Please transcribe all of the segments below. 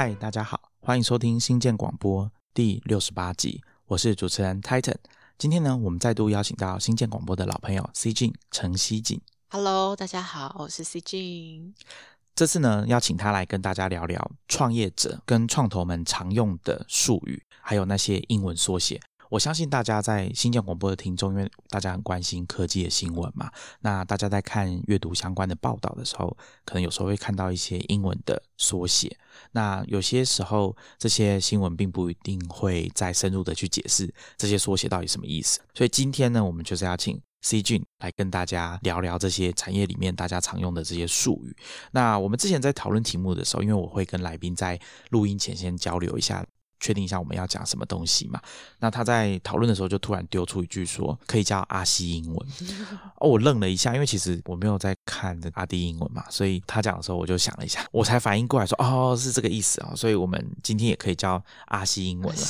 嗨，大家好，欢迎收听新建广播第六十八集，我是主持人 Titan。今天呢，我们再度邀请到新建广播的老朋友 C 静陈希景。Hello，大家好，我是 C Jin。这次呢，邀请他来跟大家聊聊创业者跟创投们常用的术语，还有那些英文缩写。我相信大家在新建广播的听众，因为大家很关心科技的新闻嘛，那大家在看阅读相关的报道的时候，可能有时候会看到一些英文的缩写。那有些时候，这些新闻并不一定会再深入的去解释这些缩写到底什么意思。所以今天呢，我们就是要请 C 俊来跟大家聊聊这些产业里面大家常用的这些术语。那我们之前在讨论题目的时候，因为我会跟来宾在录音前先交流一下。确定一下我们要讲什么东西嘛？那他在讨论的时候就突然丢出一句说，可以叫阿西英文。哦，我愣了一下，因为其实我没有在看这阿弟英文嘛，所以他讲的时候我就想了一下，我才反应过来说，哦，是这个意思啊、哦。所以我们今天也可以叫阿西英文了。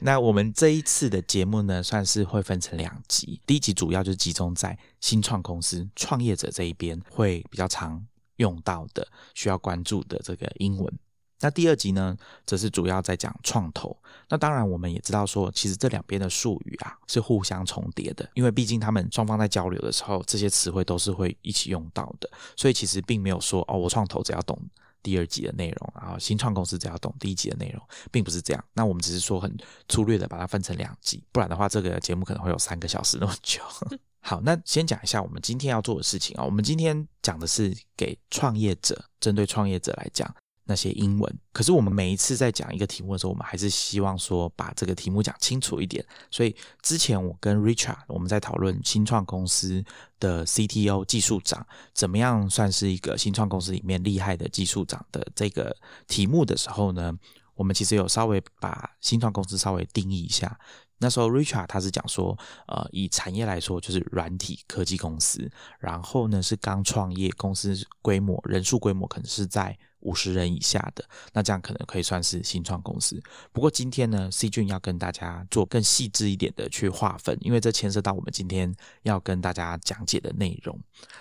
那我们这一次的节目呢，算是会分成两集，第一集主要就是集中在新创公司创业者这一边会比较常用到的、需要关注的这个英文。那第二集呢，则是主要在讲创投。那当然，我们也知道说，其实这两边的术语啊是互相重叠的，因为毕竟他们双方在交流的时候，这些词汇都是会一起用到的。所以其实并没有说哦，我创投只要懂第二集的内容，然后新创公司只要懂第一集的内容，并不是这样。那我们只是说很粗略的把它分成两集，不然的话，这个节目可能会有三个小时那么久。好，那先讲一下我们今天要做的事情啊。我们今天讲的是给创业者，针对创业者来讲。那些英文，可是我们每一次在讲一个题目的时候，我们还是希望说把这个题目讲清楚一点。所以之前我跟 Richard 我们在讨论新创公司的 CTO 技术长怎么样算是一个新创公司里面厉害的技术长的这个题目的时候呢，我们其实有稍微把新创公司稍微定义一下。那时候 Richard 他是讲说，呃，以产业来说就是软体科技公司，然后呢是刚创业公司规模人数规模可能是在五十人以下的，那这样可能可以算是新创公司。不过今天呢，C 俊要跟大家做更细致一点的去划分，因为这牵涉到我们今天要跟大家讲解的内容。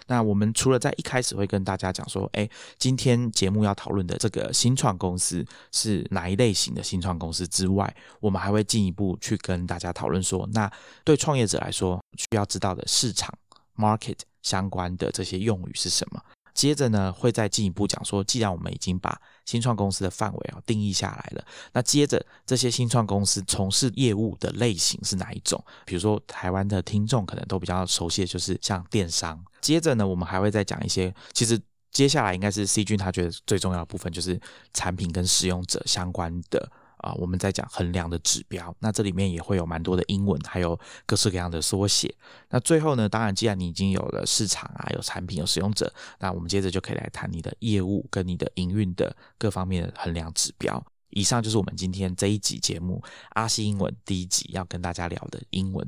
那我们除了在一开始会跟大家讲说，哎，今天节目要讨论的这个新创公司是哪一类型的新创公司之外，我们还会进一步去跟大家讨论说，那对创业者来说需要知道的市场 market 相关的这些用语是什么。接着呢，会再进一步讲说，既然我们已经把新创公司的范围啊定义下来了，那接着这些新创公司从事业务的类型是哪一种？比如说台湾的听众可能都比较熟悉的就是像电商。接着呢，我们还会再讲一些，其实接下来应该是 C 君他觉得最重要的部分就是产品跟使用者相关的。啊，我们在讲衡量的指标，那这里面也会有蛮多的英文，还有各式各样的缩写。那最后呢，当然，既然你已经有了市场啊，有产品，有使用者，那我们接着就可以来谈你的业务跟你的营运的各方面的衡量指标。以上就是我们今天这一集节目阿西英文第一集要跟大家聊的英文。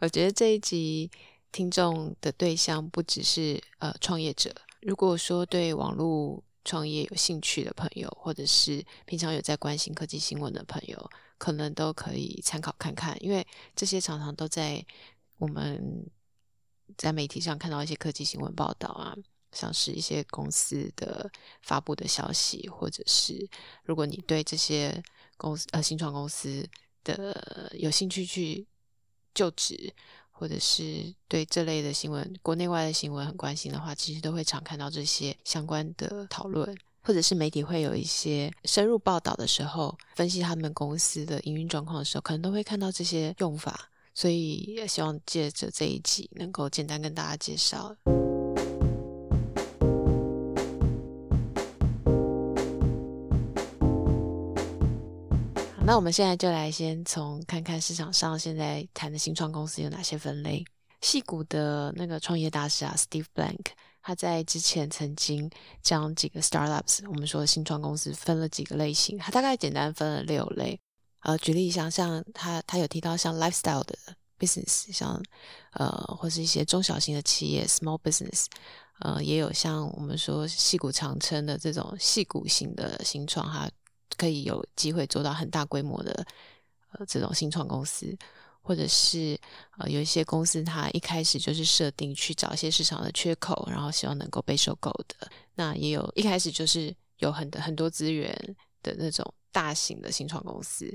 我觉得这一集听众的对象不只是呃创业者，如果说对网络创业有兴趣的朋友，或者是平常有在关心科技新闻的朋友，可能都可以参考看看，因为这些常常都在我们在媒体上看到一些科技新闻报道啊，像是一些公司的发布的消息，或者是如果你对这些公司呃新创公司的有兴趣去就职。或者是对这类的新闻、国内外的新闻很关心的话，其实都会常看到这些相关的讨论，或者是媒体会有一些深入报道的时候，分析他们公司的营运状况的时候，可能都会看到这些用法。所以也希望借着这一集，能够简单跟大家介绍。那我们现在就来先从看看市场上现在谈的新创公司有哪些分类。戏谷的那个创业大师啊，Steve Blank，他在之前曾经将几个 startups，我们说的新创公司分了几个类型，他大概简单分了六类。呃，举例像像他他有提到像 lifestyle 的 business，像呃或是一些中小型的企业 small business，呃也有像我们说戏谷常称的这种戏谷型的新创哈。可以有机会做到很大规模的呃这种新创公司，或者是呃有一些公司它一开始就是设定去找一些市场的缺口，然后希望能够被收购的。那也有一开始就是有很很多资源的那种大型的新创公司，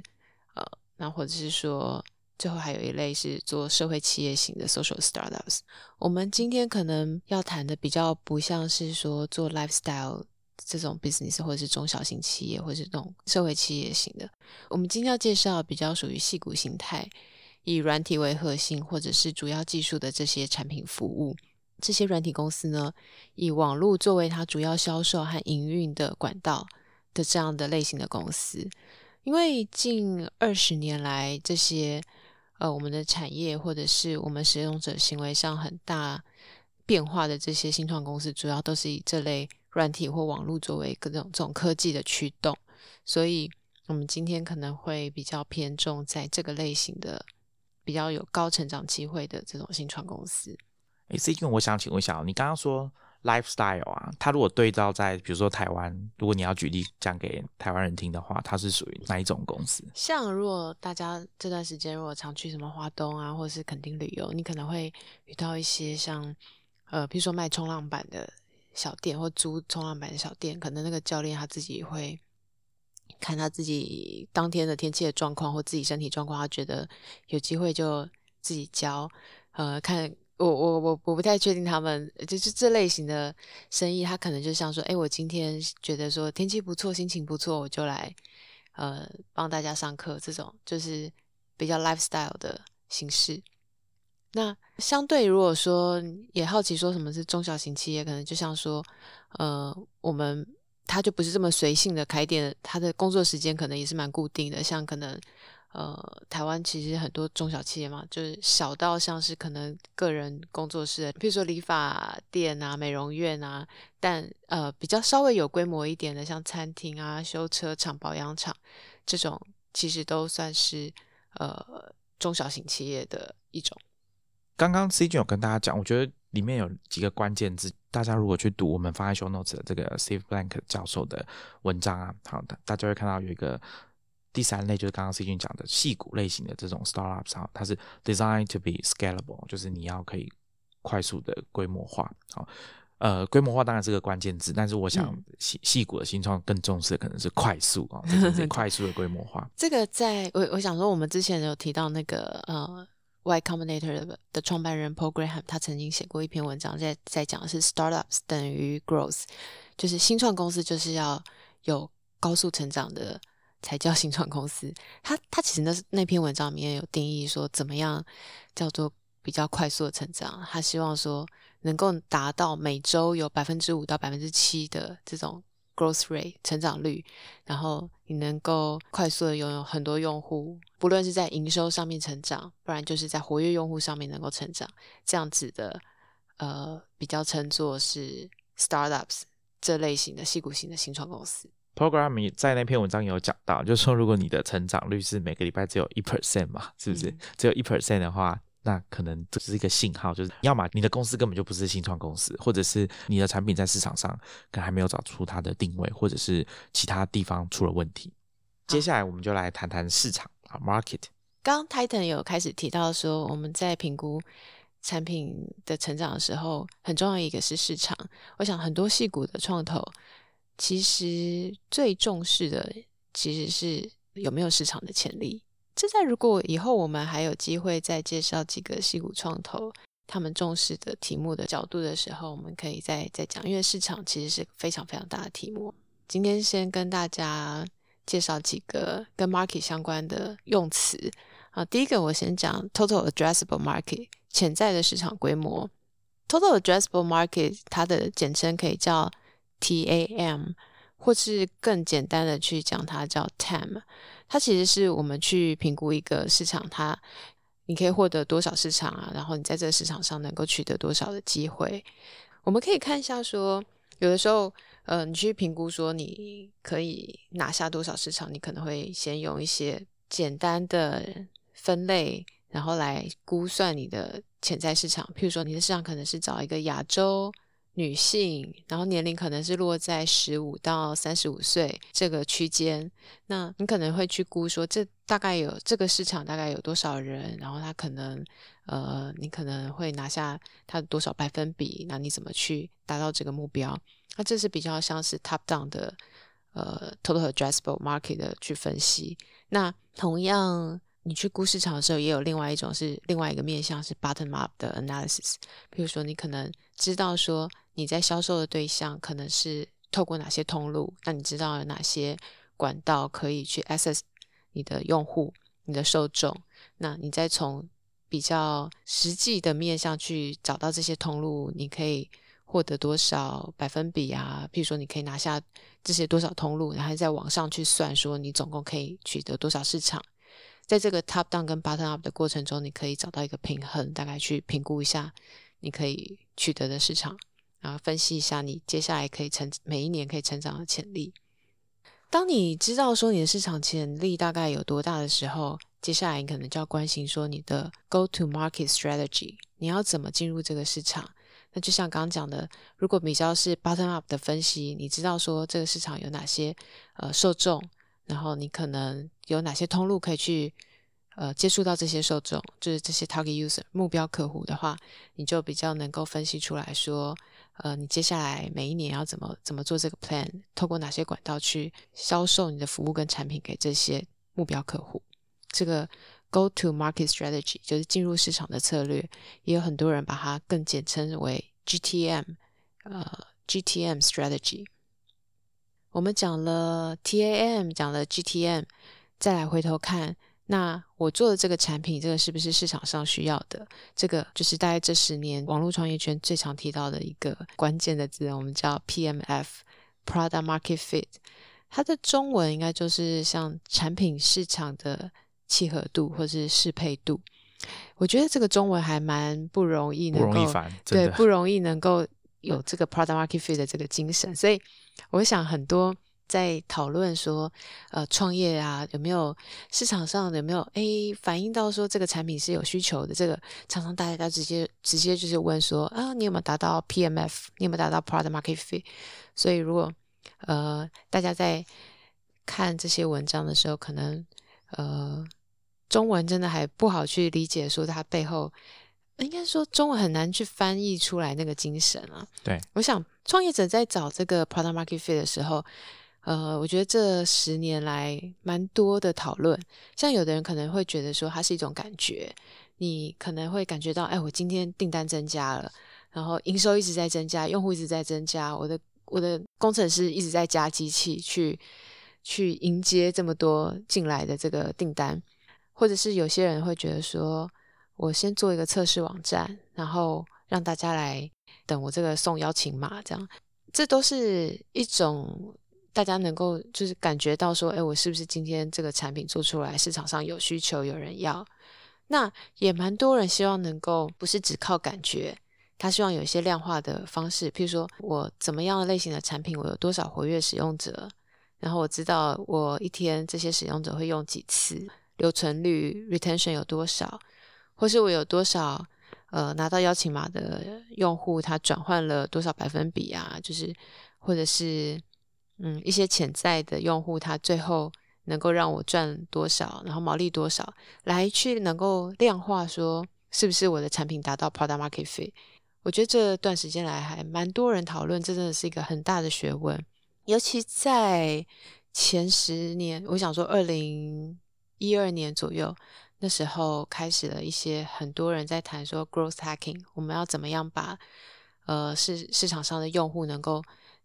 呃，那或者是说。最后还有一类是做社会企业型的 social startups。我们今天可能要谈的比较不像是说做 lifestyle 这种 business，或者是中小型企业，或者是这种社会企业型的。我们今天要介绍比较属于细股形态，以软体为核心，或者是主要技术的这些产品服务。这些软体公司呢，以网络作为它主要销售和营运的管道的这样的类型的公司。因为近二十年来这些呃，我们的产业或者是我们使用者行为上很大变化的这些新创公司，主要都是以这类软体或网络作为各种这种科技的驱动，所以我们今天可能会比较偏重在这个类型的比较有高成长机会的这种新创公司。哎，C 君，我想请问一下，你刚刚说。lifestyle 啊，它如果对照在比如说台湾，如果你要举例讲给台湾人听的话，它是属于哪一种公司？像如果大家这段时间如果常去什么华东啊，或者是垦丁旅游，你可能会遇到一些像呃，比如说卖冲浪板的小店或租冲浪板的小店，可能那个教练他自己会看他自己当天的天气的状况或自己身体状况，他觉得有机会就自己教，呃，看。我我我我不太确定他们就是这类型的生意，他可能就像说，哎，我今天觉得说天气不错，心情不错，我就来呃帮大家上课，这种就是比较 lifestyle 的形式。那相对如果说也好奇说什么是中小型企业，可能就像说，呃，我们他就不是这么随性的开店，他的工作时间可能也是蛮固定的，像可能。呃，台湾其实很多中小企业嘛，就是小到像是可能个人工作室，比如说理发店啊、美容院啊，但呃比较稍微有规模一点的，像餐厅啊、修车厂、保养厂这种，其实都算是呃中小型企业的一种。刚刚 C 君有跟大家讲，我觉得里面有几个关键字，大家如果去读我们放在 show notes 的这个 Steve Blank 教授的文章啊，好的，大家会看到有一个。第三类就是刚刚 C 君讲的细股类型的这种 startups，哈，它是 designed to be scalable，就是你要可以快速的规模化，好，呃，规模化当然是个关键字，但是我想细细股的新创更重视的可能是快速啊，是 快速的规模化。这个在我我想说，我们之前有提到那个呃，Y Combinator 的创办人 Paul Graham，他曾经写过一篇文章，在在讲的是 startups 等于 growth，就是新创公司就是要有高速成长的。才叫新创公司。他他其实那那篇文章里面有定义说，怎么样叫做比较快速的成长？他希望说能够达到每周有百分之五到百分之七的这种 growth rate 成长率，然后你能够快速的拥有很多用户，不论是在营收上面成长，不然就是在活跃用户上面能够成长，这样子的呃比较称作是 startups 这类型的细股型的新创公司。Program 在那篇文章有讲到，就是说，如果你的成长率是每个礼拜只有一 percent 嘛，是不是？只有一 percent 的话，那可能这是一个信号，就是要么你的公司根本就不是新创公司，或者是你的产品在市场上可能还没有找出它的定位，或者是其他地方出了问题。接下来我们就来谈谈市场啊，market。刚 Titan 有开始提到说，我们在评估产品的成长的时候，很重要一个是市场。我想很多戏股的创投。其实最重视的其实是有没有市场的潜力。这在如果以后我们还有机会再介绍几个戏股创投他们重视的题目的角度的时候，我们可以再再讲。因为市场其实是非常非常大的题目。今天先跟大家介绍几个跟 market 相关的用词啊。第一个我先讲 total addressable market 潜在的市场规模。total addressable market 它的简称可以叫。TAM，或是更简单的去讲，它叫 TAM。它其实是我们去评估一个市场，它你可以获得多少市场啊？然后你在这个市场上能够取得多少的机会？我们可以看一下，说有的时候，呃，你去评估说你可以拿下多少市场，你可能会先用一些简单的分类，然后来估算你的潜在市场。譬如说，你的市场可能是找一个亚洲。女性，然后年龄可能是落在十五到三十五岁这个区间，那你可能会去估说，这大概有这个市场大概有多少人，然后他可能呃，你可能会拿下他多少百分比，那你怎么去达到这个目标？那这是比较像是 top down 的呃 total addressable market 的去分析。那同样，你去估市场的时候，也有另外一种是另外一个面向是 bottom up 的 analysis。比如说，你可能知道说你在销售的对象可能是透过哪些通路，那你知道有哪些管道可以去 access 你的用户、你的受众，那你再从比较实际的面向去找到这些通路，你可以获得多少百分比啊？譬如说，你可以拿下这些多少通路，然后在网上去算，说你总共可以取得多少市场。在这个 top down 跟 bottom up 的过程中，你可以找到一个平衡，大概去评估一下你可以取得的市场，然后分析一下你接下来可以成每一年可以成长的潜力。当你知道说你的市场潜力大概有多大的时候，接下来你可能就要关心说你的 go to market strategy，你要怎么进入这个市场？那就像刚刚讲的，如果比较是 bottom up 的分析，你知道说这个市场有哪些呃受众，然后你可能有哪些通路可以去呃接触到这些受众，就是这些 target user 目标客户的话，你就比较能够分析出来说。呃，你接下来每一年要怎么怎么做这个 plan？透过哪些管道去销售你的服务跟产品给这些目标客户？这个 go to market strategy 就是进入市场的策略，也有很多人把它更简称为 GTM，呃，GTM strategy。我们讲了 TAM，讲了 GTM，再来回头看。那我做的这个产品，这个是不是市场上需要的？这个就是大概这十年网络创业圈最常提到的一个关键的字，我们叫 PMF（Product Market Fit）。它的中文应该就是像产品市场的契合度或是适配度。我觉得这个中文还蛮不容易，能够对不容易能够有这个 Product Market Fit 的这个精神。所以我想很多。在讨论说，呃，创业啊，有没有市场上有没有诶反映到说这个产品是有需求的？这个常常大家直接直接就是问说啊，你有没有达到 PMF？你有没有达到 Product Market Fit？所以如果呃大家在看这些文章的时候，可能呃中文真的还不好去理解，说它背后应该说中文很难去翻译出来那个精神啊。对，我想创业者在找这个 Product Market Fit 的时候。呃，我觉得这十年来蛮多的讨论，像有的人可能会觉得说它是一种感觉，你可能会感觉到，哎，我今天订单增加了，然后营收一直在增加，用户一直在增加，我的我的工程师一直在加机器去去迎接这么多进来的这个订单，或者是有些人会觉得说，我先做一个测试网站，然后让大家来等我这个送邀请码，这样，这都是一种。大家能够就是感觉到说，哎，我是不是今天这个产品做出来，市场上有需求，有人要？那也蛮多人希望能够不是只靠感觉，他希望有一些量化的方式，譬如说我怎么样的类型的产品，我有多少活跃使用者，然后我知道我一天这些使用者会用几次，留存率 retention 有多少，或是我有多少呃拿到邀请码的用户，他转换了多少百分比啊？就是或者是。嗯，一些潜在的用户，他最后能够让我赚多少，然后毛利多少，来去能够量化说是不是我的产品达到 product market fit。我觉得这段时间来还蛮多人讨论，这真的是一个很大的学问。尤其在前十年，我想说二零一二年左右，那时候开始了一些很多人在谈说 growth hacking，我们要怎么样把呃市市场上的用户能够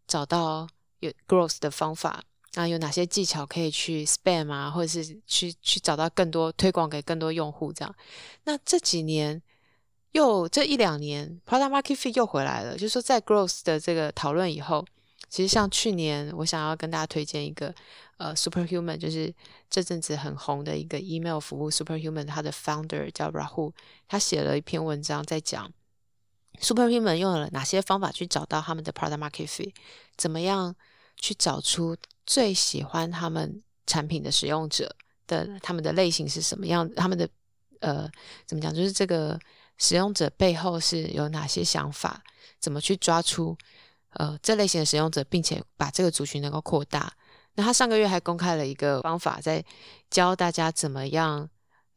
找到。有 growth 的方法啊，有哪些技巧可以去 spam 啊，或者是去去找到更多推广给更多用户这样？那这几年又这一两年，product market fit 又回来了。就是说，在 growth 的这个讨论以后，其实像去年，我想要跟大家推荐一个呃 superhuman，就是这阵子很红的一个 email 服务 superhuman，它的 founder 叫 Rahul，他写了一篇文章在讲。Superhuman 用了哪些方法去找到他们的 product market fit？怎么样去找出最喜欢他们产品的使用者的他们的类型是什么样？他们的呃怎么讲？就是这个使用者背后是有哪些想法？怎么去抓出呃这类型的使用者，并且把这个族群能够扩大？那他上个月还公开了一个方法，在教大家怎么样。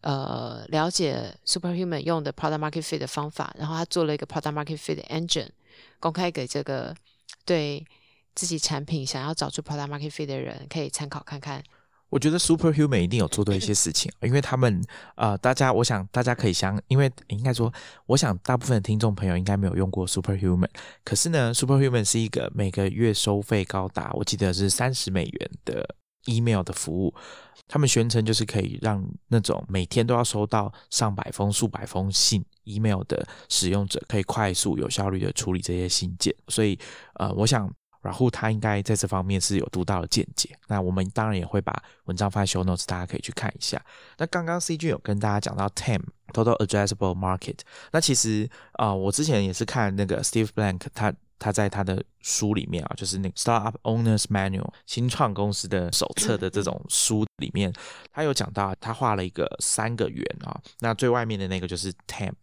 呃，了解 Superhuman 用的 Product Market Fit 的方法，然后他做了一个 Product Market Fit 的 Engine，公开给这个对自己产品想要找出 product market fit 的人，可以参考看看。我觉得 Superhuman 一定有做对一些事情，因为他们呃，大家我想大家可以相，因为应该说，我想大部分听众朋友应该没有用过 Superhuman，可是呢，Superhuman 是一个每个月收费高达我记得是三十美元的 email 的服务，他们宣称就是可以让那种每天都要收到上百封、数百封信 email 的使用者，可以快速有效率的处理这些信件，所以呃，我想。然后他应该在这方面是有独到的见解。那我们当然也会把文章放在 show notes，大家可以去看一下。那刚刚 C G 有跟大家讲到 TAM Total Addressable Market。那其实啊，我之前也是看那个 Steve Blank，他他在他的书里面啊，就是那个 Startup Owners Manual 新创公司的手册的这种书里面，他有讲到，他画了一个三个圆啊。那最外面的那个就是 TAM。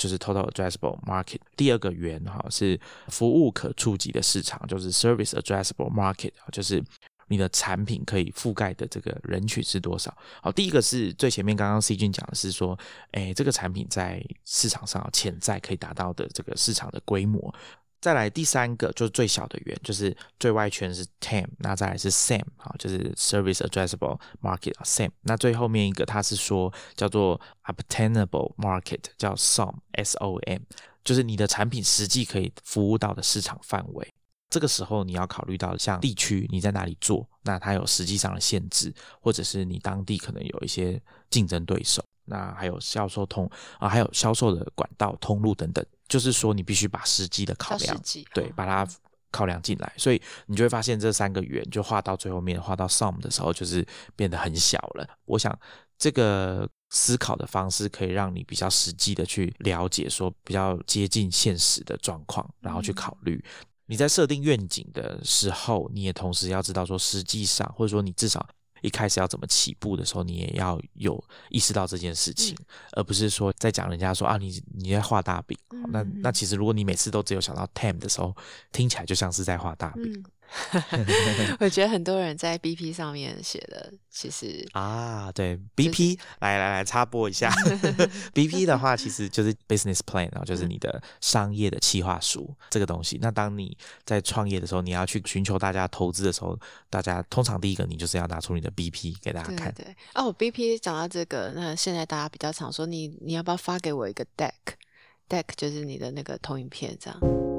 就是 total addressable market，第二个圆哈是服务可触及的市场，就是 service addressable market，就是你的产品可以覆盖的这个人群是多少。好，第一个是最前面刚刚 C 君讲的是说，哎，这个产品在市场上潜在可以达到的这个市场的规模。再来第三个就是最小的圆，就是最外圈是 TAM，那再来是 SAM 啊，就是 Service Addressable Market SAM。那最后面一个它是说叫做 Obtainable Market，叫 SOM S O M，就是你的产品实际可以服务到的市场范围。这个时候你要考虑到像地区你在哪里做，那它有实际上的限制，或者是你当地可能有一些竞争对手，那还有销售通啊，还有销售的管道通路等等。就是说，你必须把实际的考量，对，把它考量进来，所以你就会发现这三个圆就画到最后面，画到 sum 的时候，就是变得很小了。我想这个思考的方式可以让你比较实际的去了解，说比较接近现实的状况，然后去考虑。你在设定愿景的时候，你也同时要知道说，实际上或者说你至少。一开始要怎么起步的时候，你也要有意识到这件事情，而不是说在讲人家说啊，你你在画大饼。那那其实如果你每次都只有想到 time 的时候，听起来就像是在画大饼。我觉得很多人在 BP 上面写的，其实啊，对 BP，来来来插播一下，BP 的话其实就是 business plan，然后就是你的商业的企划书这个东西。那当你在创业的时候，你要去寻求大家投资的时候，大家通常第一个你就是要拿出你的 BP 给大家看。对哦，BP 讲到这个，那现在大家比较常说，你你要不要发给我一个 deck？deck 就是你的那个投影片这样。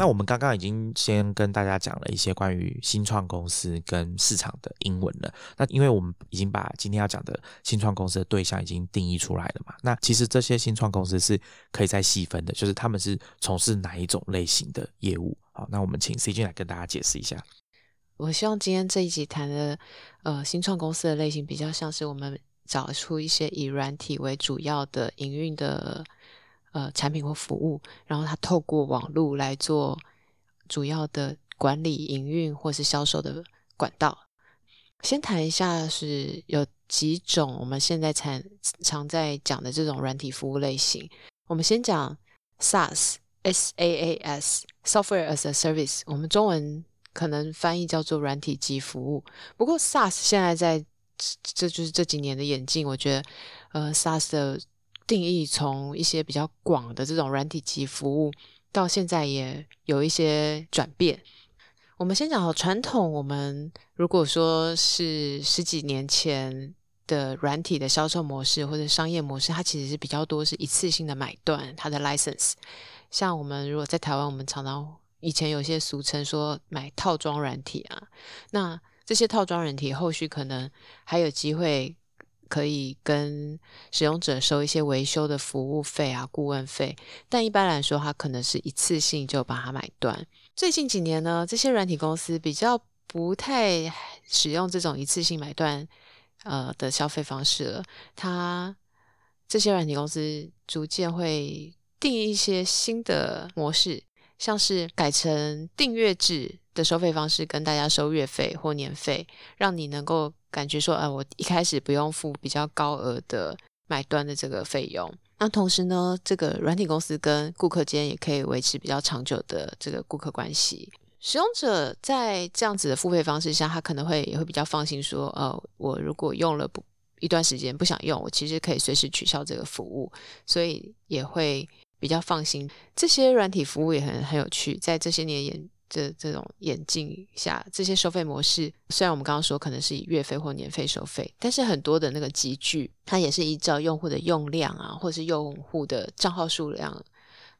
那我们刚刚已经先跟大家讲了一些关于新创公司跟市场的英文了。那因为我们已经把今天要讲的新创公司的对象已经定义出来了嘛，那其实这些新创公司是可以再细分的，就是他们是从事哪一种类型的业务。好，那我们请 C 君来跟大家解释一下。我希望今天这一集谈的呃新创公司的类型，比较像是我们找出一些以软体为主要的营运的。呃，产品或服务，然后他透过网络来做主要的管理、营运或是销售的管道。先谈一下，是有几种我们现在常常在讲的这种软体服务类型。我们先讲 SaaS，S A A S，Software as a Service，我们中文可能翻译叫做软体及服务。不过 SaaS 现在在这就是这几年的演进，我觉得呃 SaaS 的。定义从一些比较广的这种软体级服务，到现在也有一些转变。我们先讲好传统，我们如果说是十几年前的软体的销售模式或者商业模式，它其实是比较多是一次性的买断它的 license。像我们如果在台湾，我们常常以前有些俗称说买套装软体啊，那这些套装软体后续可能还有机会。可以跟使用者收一些维修的服务费啊、顾问费，但一般来说，它可能是一次性就把它买断。最近几年呢，这些软体公司比较不太使用这种一次性买断呃的消费方式了。它这些软体公司逐渐会定一些新的模式，像是改成订阅制的收费方式，跟大家收月费或年费，让你能够。感觉说，啊，我一开始不用付比较高额的买断的这个费用，那同时呢，这个软体公司跟顾客间也可以维持比较长久的这个顾客关系。使用者在这样子的付费方式下，他可能会也会比较放心，说，呃，我如果用了不一段时间不想用，我其实可以随时取消这个服务，所以也会比较放心。这些软体服务也很很有趣，在这些年演这这种演进下，这些收费模式虽然我们刚刚说可能是以月费或年费收费，但是很多的那个集聚，它也是依照用户的用量啊，或是用户的账号数量、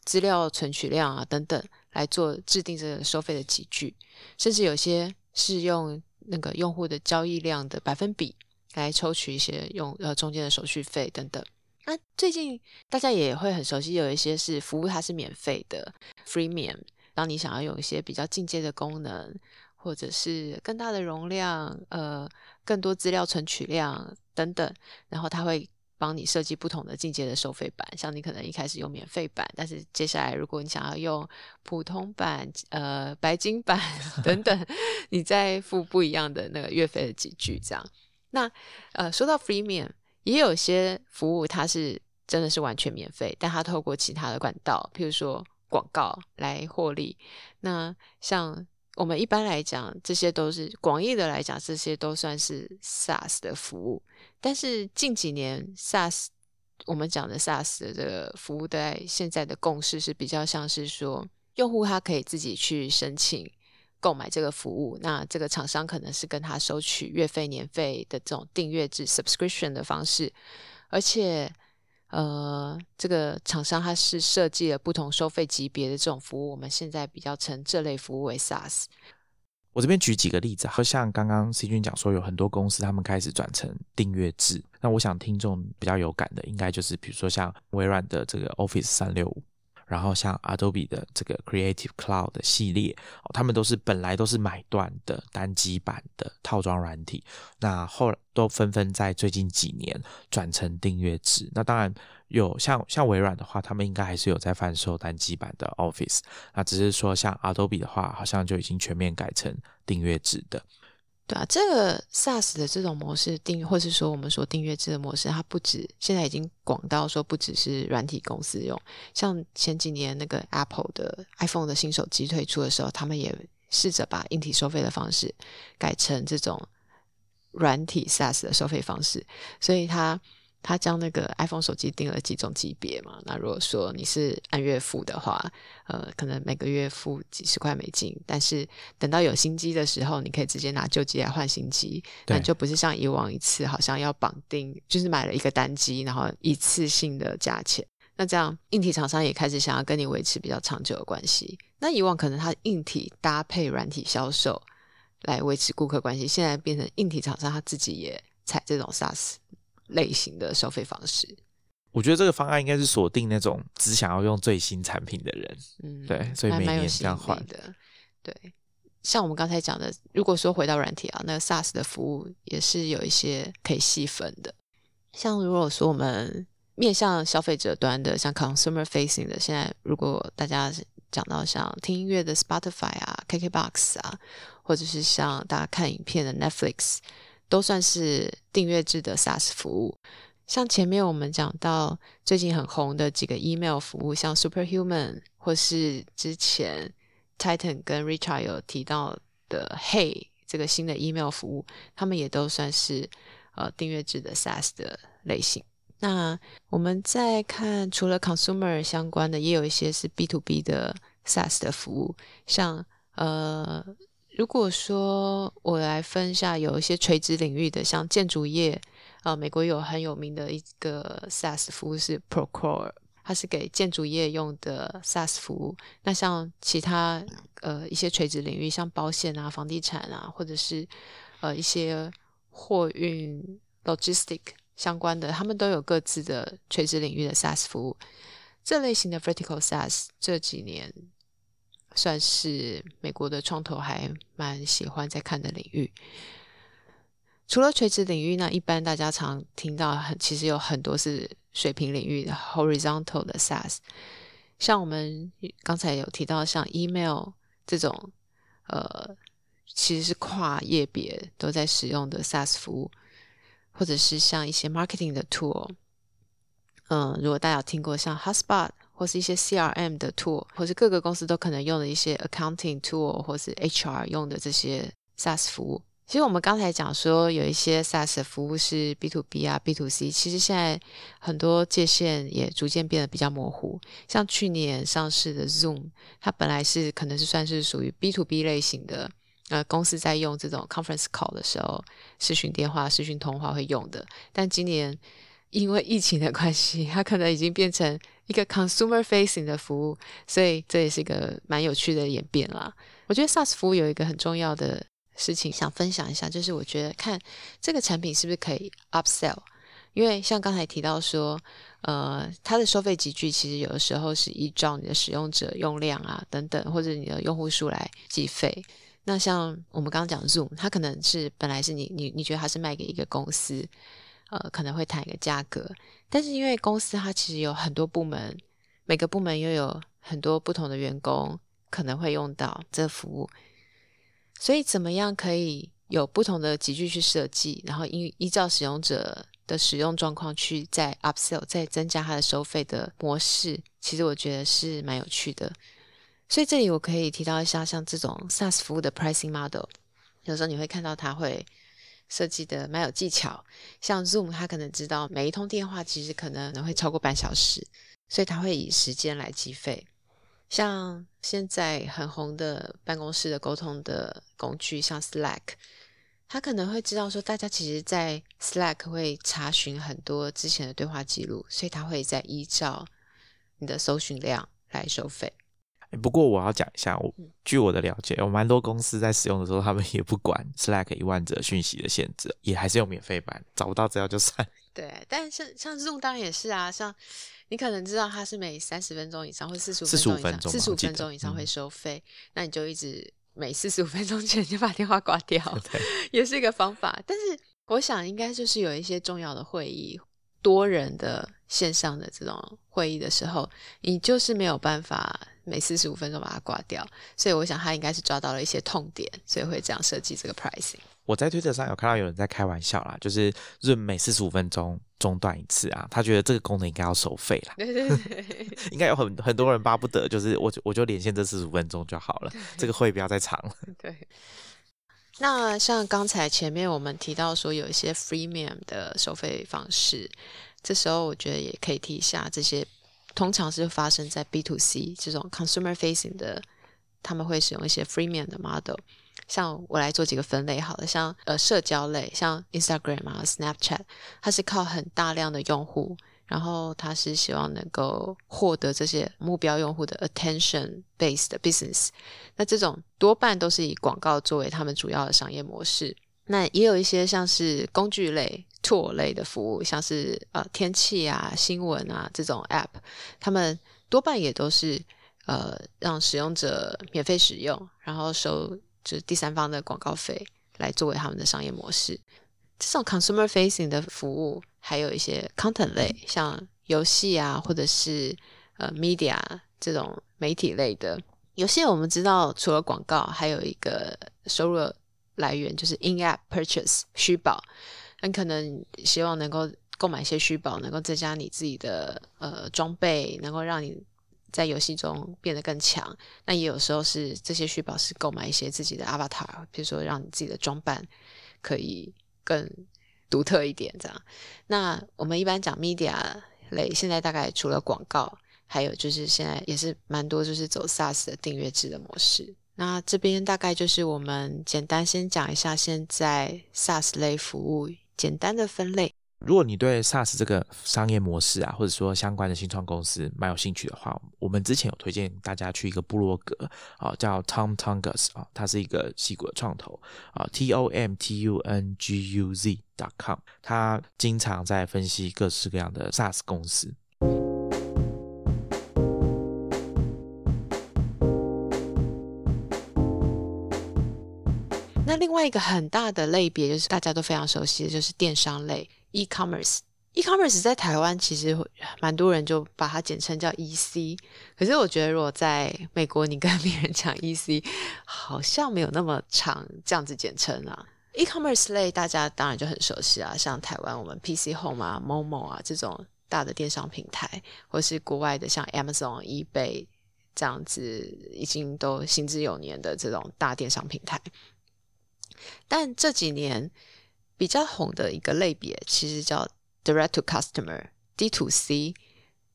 资料存取量啊等等来做制定这个收费的集聚，甚至有些是用那个用户的交易量的百分比。来抽取一些用呃中间的手续费等等。那最近大家也会很熟悉，有一些是服务它是免费的，freemium。当你想要有一些比较进阶的功能，或者是更大的容量，呃，更多资料存取量等等，然后它会帮你设计不同的进阶的收费版。像你可能一开始用免费版，但是接下来如果你想要用普通版、呃白金版 等等，你再付不一样的那个月费的几句这样。那呃，说到 freemium，也有些服务它是真的是完全免费，但它透过其他的管道，譬如说广告来获利。那像我们一般来讲，这些都是广义的来讲，这些都算是 SaaS 的服务。但是近几年 SaaS，我们讲的 SaaS 的这个服务，在现在的共识是比较像是说，用户他可以自己去申请。购买这个服务，那这个厂商可能是跟他收取月费、年费的这种订阅制 （subscription） 的方式，而且，呃，这个厂商他是设计了不同收费级别的这种服务，我们现在比较称这类服务为 SaaS。我这边举几个例子，好像刚刚 C 君讲说，有很多公司他们开始转成订阅制，那我想听众比较有感的，应该就是比如说像微软的这个 Office 三六五。然后像 Adobe 的这个 Creative Cloud 的系列，哦他们都是本来都是买断的单机版的套装软体，那后都纷纷在最近几年转成订阅制。那当然有像像微软的话，他们应该还是有在贩售单机版的 Office，那只是说像 Adobe 的话，好像就已经全面改成订阅制的。对啊，这个 SaaS 的这种模式订，或是说我们说订阅制的模式，它不止现在已经广到说不只是软体公司用，像前几年那个 Apple 的 iPhone 的新手机推出的时候，他们也试着把硬体收费的方式改成这种软体 SaaS 的收费方式，所以它。他将那个 iPhone 手机定了几种级别嘛？那如果说你是按月付的话，呃，可能每个月付几十块美金，但是等到有新机的时候，你可以直接拿旧机来换新机，那就不是像以往一次好像要绑定，就是买了一个单机，然后一次性的价钱。那这样硬体厂商也开始想要跟你维持比较长久的关系。那以往可能它硬体搭配软体销售来维持顾客关系，现在变成硬体厂商他自己也采这种 SaaS。类型的消费方式，我觉得这个方案应该是锁定那种只想要用最新产品的人，嗯，对，所以每年这样换的，对。像我们刚才讲的，如果说回到软体啊，那个 SaaS 的服务也是有一些可以细分的。像如果说我们面向消费者端的，像 consumer facing 的，现在如果大家讲到像听音乐的 Spotify 啊、KKBox 啊，或者是像大家看影片的 Netflix。都算是订阅制的 SaaS 服务，像前面我们讲到最近很红的几个 email 服务，像 Superhuman，或是之前 Titan 跟 Richard 有提到的 Hey 这个新的 email 服务，他们也都算是呃订阅制的 SaaS 的类型。那我们再看，除了 consumer 相关的，也有一些是 B to B 的 SaaS 的服务，像呃。如果说我来分一下有一些垂直领域的，像建筑业，呃，美国有很有名的一个 SaaS 服务是 Procore，它是给建筑业用的 SaaS 服务。那像其他呃一些垂直领域，像保险啊、房地产啊，或者是呃一些货运 logistic 相关的，他们都有各自的垂直领域的 SaaS 服务。这类型的 Vertical SaaS 这几年。算是美国的创投还蛮喜欢在看的领域。除了垂直领域，那一般大家常听到很，其实有很多是水平领域的 （horizontal） 的 SaaS。像我们刚才有提到，像 email 这种，呃，其实是跨业别都在使用的 SaaS 服务，或者是像一些 marketing 的 tool。嗯，如果大家有听过像 HubSpot。或是一些 CRM 的 tool，或是各个公司都可能用的一些 accounting tool，或是 HR 用的这些 SaaS 服务，其实我们刚才讲说，有一些 SaaS 的服务是 B to B 啊、B to C，其实现在很多界限也逐渐变得比较模糊。像去年上市的 Zoom，它本来是可能是算是属于 B to B 类型的，呃，公司在用这种 conference call 的时候，视讯电话、视讯通话会用的。但今年因为疫情的关系，它可能已经变成一个 consumer facing 的服务，所以这也是一个蛮有趣的演变啦。我觉得 SaaS 服务有一个很重要的。事情想分享一下，就是我觉得看这个产品是不是可以 upsell，因为像刚才提到说，呃，它的收费集聚其实有的时候是依照你的使用者用量啊等等，或者你的用户数来计费。那像我们刚刚讲 Zoom，它可能是本来是你你你觉得它是卖给一个公司，呃，可能会谈一个价格，但是因为公司它其实有很多部门，每个部门又有很多不同的员工，可能会用到这服务。所以，怎么样可以有不同的集聚去设计，然后依依照使用者的使用状况去再 upsell，再增加它的收费的模式，其实我觉得是蛮有趣的。所以这里我可以提到一下，像这种 SaaS 服务的 pricing model，有时候你会看到它会设计的蛮有技巧。像 Zoom，他可能知道每一通电话其实可能会超过半小时，所以他会以时间来计费。像现在很红的办公室的沟通的工具，像 Slack，他可能会知道说，大家其实，在 Slack 会查询很多之前的对话记录，所以他会在依照你的搜寻量来收费。不过我要讲一下，我据我的了解，有蛮多公司在使用的时候，他们也不管 Slack 一万则讯息的限制，也还是用免费版，找不到资料就算。对，但是像 Zoom 当然也是啊，像。你可能知道它是每三十分钟以上或四十五分钟以上，四十五分钟以上会收费，那你就一直每四十五分钟前就把电话挂掉，也是一个方法。但是我想应该就是有一些重要的会议、多人的线上的这种会议的时候，你就是没有办法每四十五分钟把它挂掉，所以我想他应该是抓到了一些痛点，所以会这样设计这个 pricing。我在推特上有看到有人在开玩笑啦，就是润每四十五分钟中断一次啊，他觉得这个功能应该要收费啦。对对对，应该有很很多人巴不得，就是我我就连线这四十五分钟就好了，这个会不要再长了。对。那像刚才前面我们提到说有一些 freemium 的收费方式，这时候我觉得也可以提一下，这些通常是发生在 B to C 这种 consumer facing 的，他们会使用一些 freemium 的 model。像我来做几个分类好了，像呃社交类，像 Instagram 啊、Snapchat，它是靠很大量的用户，然后它是希望能够获得这些目标用户的 attention based business。那这种多半都是以广告作为他们主要的商业模式。那也有一些像是工具类、tool 类的服务，像是呃天气啊、新闻啊这种 app，他们多半也都是呃让使用者免费使用，然后收。就是第三方的广告费来作为他们的商业模式。这种 consumer facing 的服务，还有一些 content 类，像游戏啊，或者是呃 media 这种媒体类的游戏。我们知道，除了广告，还有一个收入来源就是 in app purchase 虚宝。很可能希望能够购买一些虚宝，能够增加你自己的呃装备，能够让你。在游戏中变得更强，那也有时候是这些虚宝是购买一些自己的 avatar，比如说让你自己的装扮可以更独特一点，这样。那我们一般讲 media 类，现在大概除了广告，还有就是现在也是蛮多就是走 SaaS 的订阅制的模式。那这边大概就是我们简单先讲一下现在 SaaS 类服务简单的分类。如果你对 SaaS 这个商业模式啊，或者说相关的新创公司蛮有兴趣的话，我们之前有推荐大家去一个部落格啊，叫 Tom Tungus 啊，他是一个戏骨的创投啊，T O M T U N G U Z dot com，他经常在分析各式各样的 SaaS 公司。另外一个很大的类别，就是大家都非常熟悉的，就是电商类。e-commerce，e-commerce 在台湾其实蛮多人就把它简称叫 EC，可是我觉得如果在美国你跟别人讲 EC，好像没有那么长这样子简称啊。e-commerce 类大家当然就很熟悉啊，像台湾我们 PC Home 啊、Momo 啊这种大的电商平台，或是国外的像 Amazon、eBay 这样子已经都行之有年的这种大电商平台。但这几年比较红的一个类别，其实叫 Direct to Customer（D to C），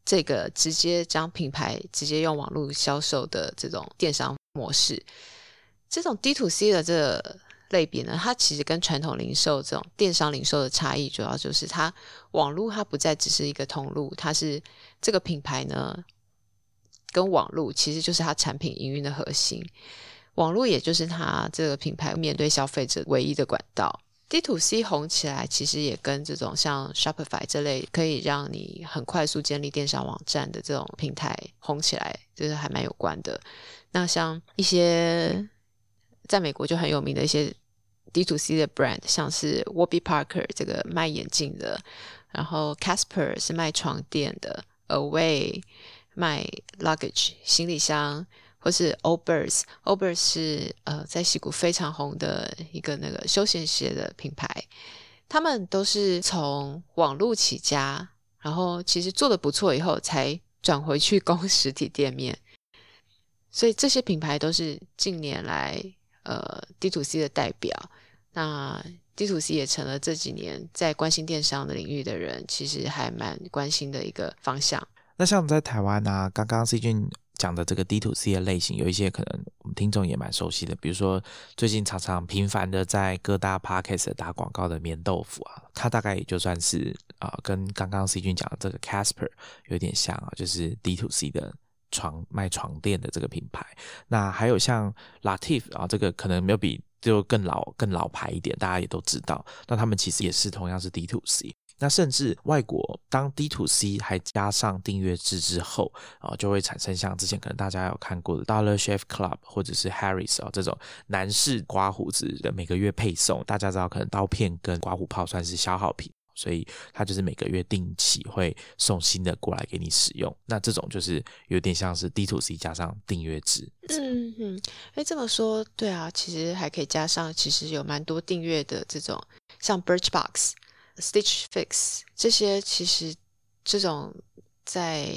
这个直接将品牌直接用网络销售的这种电商模式。这种 D to C 的这个类别呢，它其实跟传统零售这种电商零售的差异，主要就是它网络它不再只是一个通路，它是这个品牌呢跟网络其实就是它产品营运的核心。网络也就是它这个品牌面对消费者唯一的管道。D to C 红起来，其实也跟这种像 Shopify 这类可以让你很快速建立电商网站的这种平台红起来，就是还蛮有关的。那像一些在美国就很有名的一些 D to C 的 brand，像是 Warby Parker 这个卖眼镜的，然后 Casper 是卖床垫的，Away 卖 luggage 行李箱。或是 o b e r s o b e r s 是呃在西谷非常红的一个那个休闲鞋的品牌，他们都是从网络起家，然后其实做的不错以后才转回去攻 实体店面，所以这些品牌都是近年来呃 D to C 的代表。那 D to C 也成了这几年在关心电商的领域的人其实还蛮关心的一个方向。那像我们在台湾啊，刚刚 C 君。讲的这个 D to C 的类型，有一些可能我们听众也蛮熟悉的，比如说最近常常频繁的在各大 Podcast 打广告的棉豆腐啊，它大概也就算是啊，跟刚刚 C 君讲的这个 Casper 有点像啊，就是 D to C 的床卖床垫的这个品牌。那还有像 Latif 啊，这个可能没有比就更老更老牌一点，大家也都知道。那他们其实也是同样是 D to C。那甚至外国当 D to C 还加上订阅制之后啊，就会产生像之前可能大家有看过的 Dollar Shave Club 或者是 Harris 啊这种男士刮胡子的每个月配送。大家知道可能刀片跟刮胡泡算是消耗品，所以它就是每个月定期会送新的过来给你使用。那这种就是有点像是 D to C 加上订阅制。嗯嗯，哎这么说对啊，其实还可以加上，其实有蛮多订阅的这种，像 Birchbox。Stitch Fix 这些其实这种在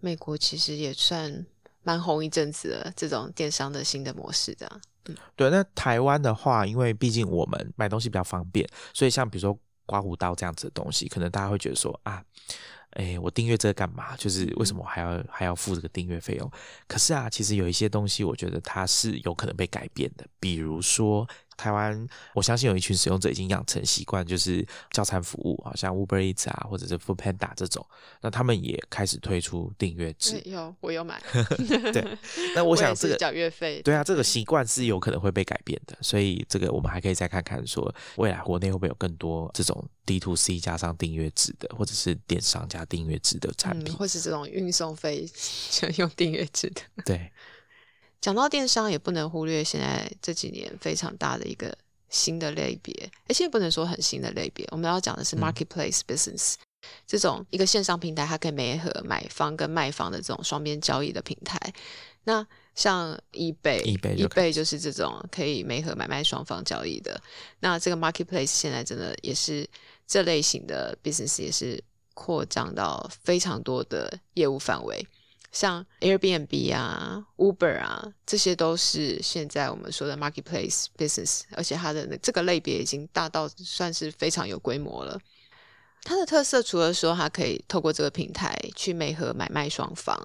美国其实也算蛮红一阵子的这种电商的新的模式的。嗯，对。那台湾的话，因为毕竟我们买东西比较方便，所以像比如说刮胡刀这样子的东西，可能大家会觉得说啊，哎，我订阅这个干嘛？就是为什么我还要还要付这个订阅费用？可是啊，其实有一些东西，我觉得它是有可能被改变的，比如说。台湾，我相信有一群使用者已经养成习惯，就是叫餐服务啊，像 Uber Eats 啊，或者是 Food Panda 这种，那他们也开始推出订阅制。有，我有买。对，那我想这个缴月费。对啊，这个习惯是有可能会被改变的，所以这个我们还可以再看看，说未来国内会不会有更多这种 D to C 加上订阅制的，或者是电商加订阅制的产品，或是这种运送费 用订阅制的。对。讲到电商，也不能忽略现在这几年非常大的一个新的类别，而且不能说很新的类别。我们要讲的是 marketplace business，这种一个线上平台，它可以媒合买方跟卖方的这种双边交易的平台。那像 eBay，eBay 就是这种可以媒合买卖双方交易的。那这个 marketplace 现在真的也是这类型的 business 也是扩张到非常多的业务范围。像 Airbnb 啊、Uber 啊，这些都是现在我们说的 marketplace business，而且它的这个类别已经大到算是非常有规模了。它的特色除了说它可以透过这个平台去媒合买卖双方，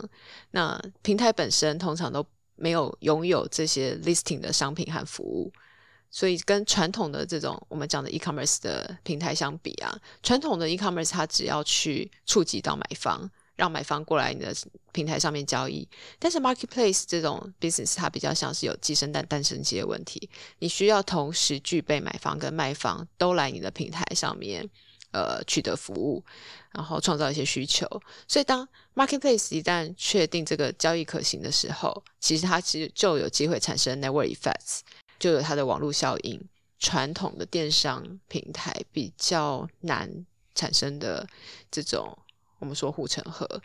那平台本身通常都没有拥有这些 listing 的商品和服务，所以跟传统的这种我们讲的 e-commerce 的平台相比啊，传统的 e-commerce 它只要去触及到买方。让买方过来你的平台上面交易，但是 marketplace 这种 business 它比较像是有寄生蛋诞生鸡的问题，你需要同时具备买方跟卖方都来你的平台上面，呃，取得服务，然后创造一些需求。所以当 marketplace 一旦确定这个交易可行的时候，其实它其实就有机会产生 network effects，就有它的网络效应。传统的电商平台比较难产生的这种。我们说护城河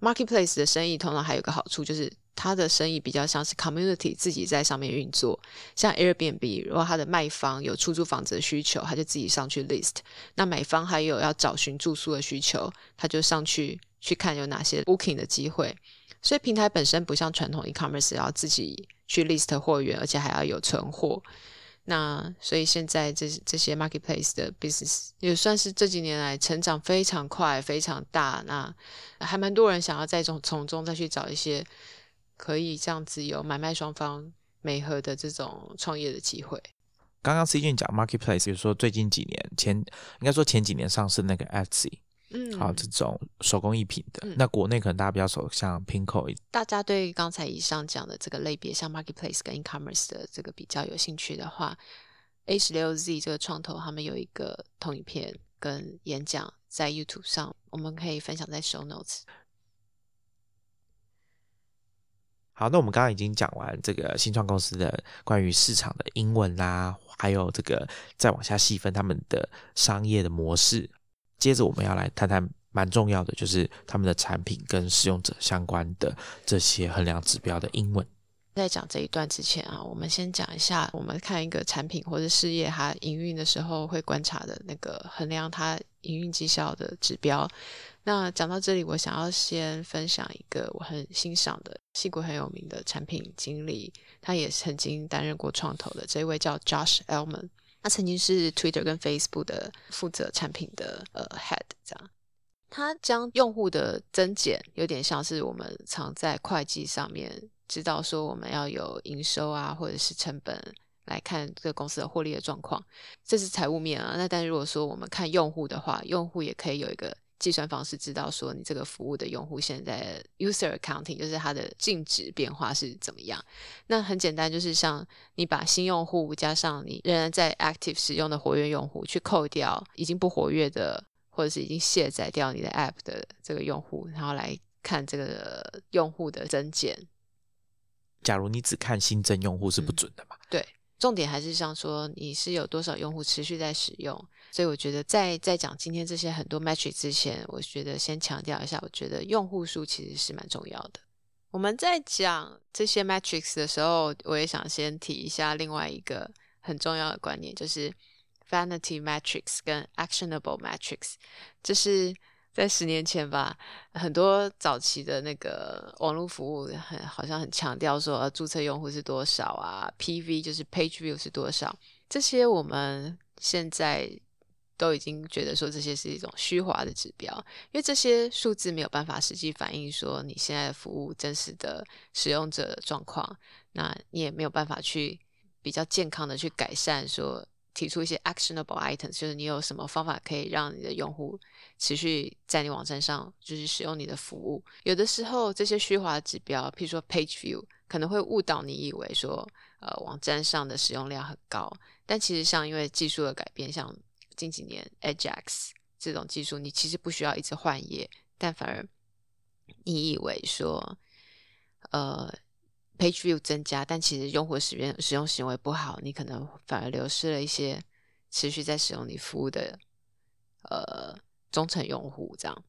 ，marketplace 的生意通常还有个好处，就是它的生意比较像是 community 自己在上面运作。像 Airbnb，如果它的卖方有出租房子的需求，他就自己上去 list；那买方还有要找寻住宿的需求，他就上去去看有哪些 booking 的机会。所以平台本身不像传统 e-commerce 要自己去 list 货源，而且还要有存货。那所以现在这这些 marketplace 的 business 也算是这几年来成长非常快、非常大。那还蛮多人想要在从从中再去找一些可以这样子有买卖双方美合的这种创业的机会。刚刚 C 君讲 marketplace，比如说最近几年前，应该说前几年上市那个 Etsy。嗯，好，这种手工艺品的，那国内可能大家比较熟，像 Pinko。大家对刚才以上讲的这个类别，像 Marketplace 跟 E-commerce 的这个比较有兴趣的话，A 十六 Z 这个创投他们有一个同影片跟演讲在 YouTube 上，我们可以分享在 Show Notes。好，那我们刚刚已经讲完这个新创公司的关于市场的英文啦，还有这个再往下细分他们的商业的模式。接着我们要来谈谈蛮重要的，就是他们的产品跟使用者相关的这些衡量指标的英文。在讲这一段之前啊，我们先讲一下，我们看一个产品或者事业它营运的时候会观察的那个衡量它营运绩效的指标。那讲到这里，我想要先分享一个我很欣赏的、戏骨很有名的产品经理，他也曾经担任过创投的这一位叫 Josh Elman。他曾经是 Twitter 跟 Facebook 的负责产品的呃 head，这样，他将用户的增减有点像是我们常在会计上面知道说我们要有营收啊或者是成本来看这个公司的获利的状况，这是财务面啊。那但如果说我们看用户的话，用户也可以有一个。计算方式知道说你这个服务的用户现在 user accounting 就是它的净值变化是怎么样？那很简单，就是像你把新用户加上你仍然在 active 使用的活跃用户去扣掉已经不活跃的或者是已经卸载掉你的 app 的这个用户，然后来看这个用户的增减。假如你只看新增用户是不准的嘛？对，重点还是像说你是有多少用户持续在使用。所以我觉得，在在讲今天这些很多 metric 之前，我觉得先强调一下，我觉得用户数其实是蛮重要的。我们在讲这些 metrics 的时候，我也想先提一下另外一个很重要的观念，就是 vanity metrics 跟 actionable metrics。这是在十年前吧，很多早期的那个网络服务很好像很强调说，注册用户是多少啊，PV 就是 page view 是多少，这些我们现在。都已经觉得说这些是一种虚华的指标，因为这些数字没有办法实际反映说你现在的服务真实的使用者状况，那你也没有办法去比较健康的去改善，说提出一些 actionable items，就是你有什么方法可以让你的用户持续在你网站上就是使用你的服务。有的时候这些虚华指标，譬如说 page view，可能会误导你以为说呃网站上的使用量很高，但其实像因为技术的改变，像近几年，Ajax 这种技术，你其实不需要一直换页，但反而你以为说，呃，Page View 增加，但其实用户使用使用行为不好，你可能反而流失了一些持续在使用你服务的呃忠诚用户，这样。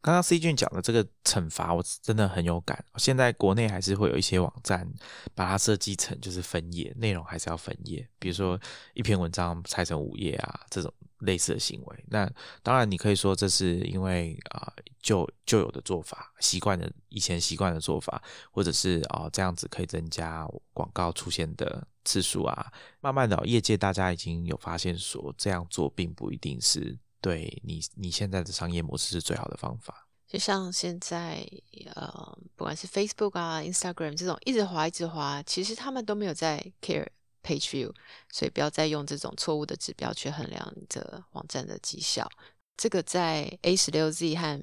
刚刚 C 君讲的这个惩罚，我真的很有感。现在国内还是会有一些网站把它设计成就是分页，内容还是要分页。比如说一篇文章拆成五页啊，这种类似的行为。那当然你可以说这是因为啊旧旧有的做法，习惯的以前习惯的做法，或者是啊这样子可以增加广告出现的次数啊。慢慢的，业界大家已经有发现说这样做并不一定是。对你，你现在的商业模式是最好的方法。就像现在，呃，不管是 Facebook 啊、Instagram 这种一直滑、一直滑，其实他们都没有在 care page view，所以不要再用这种错误的指标去衡量你的网站的绩效。这个在 A 十六 Z 和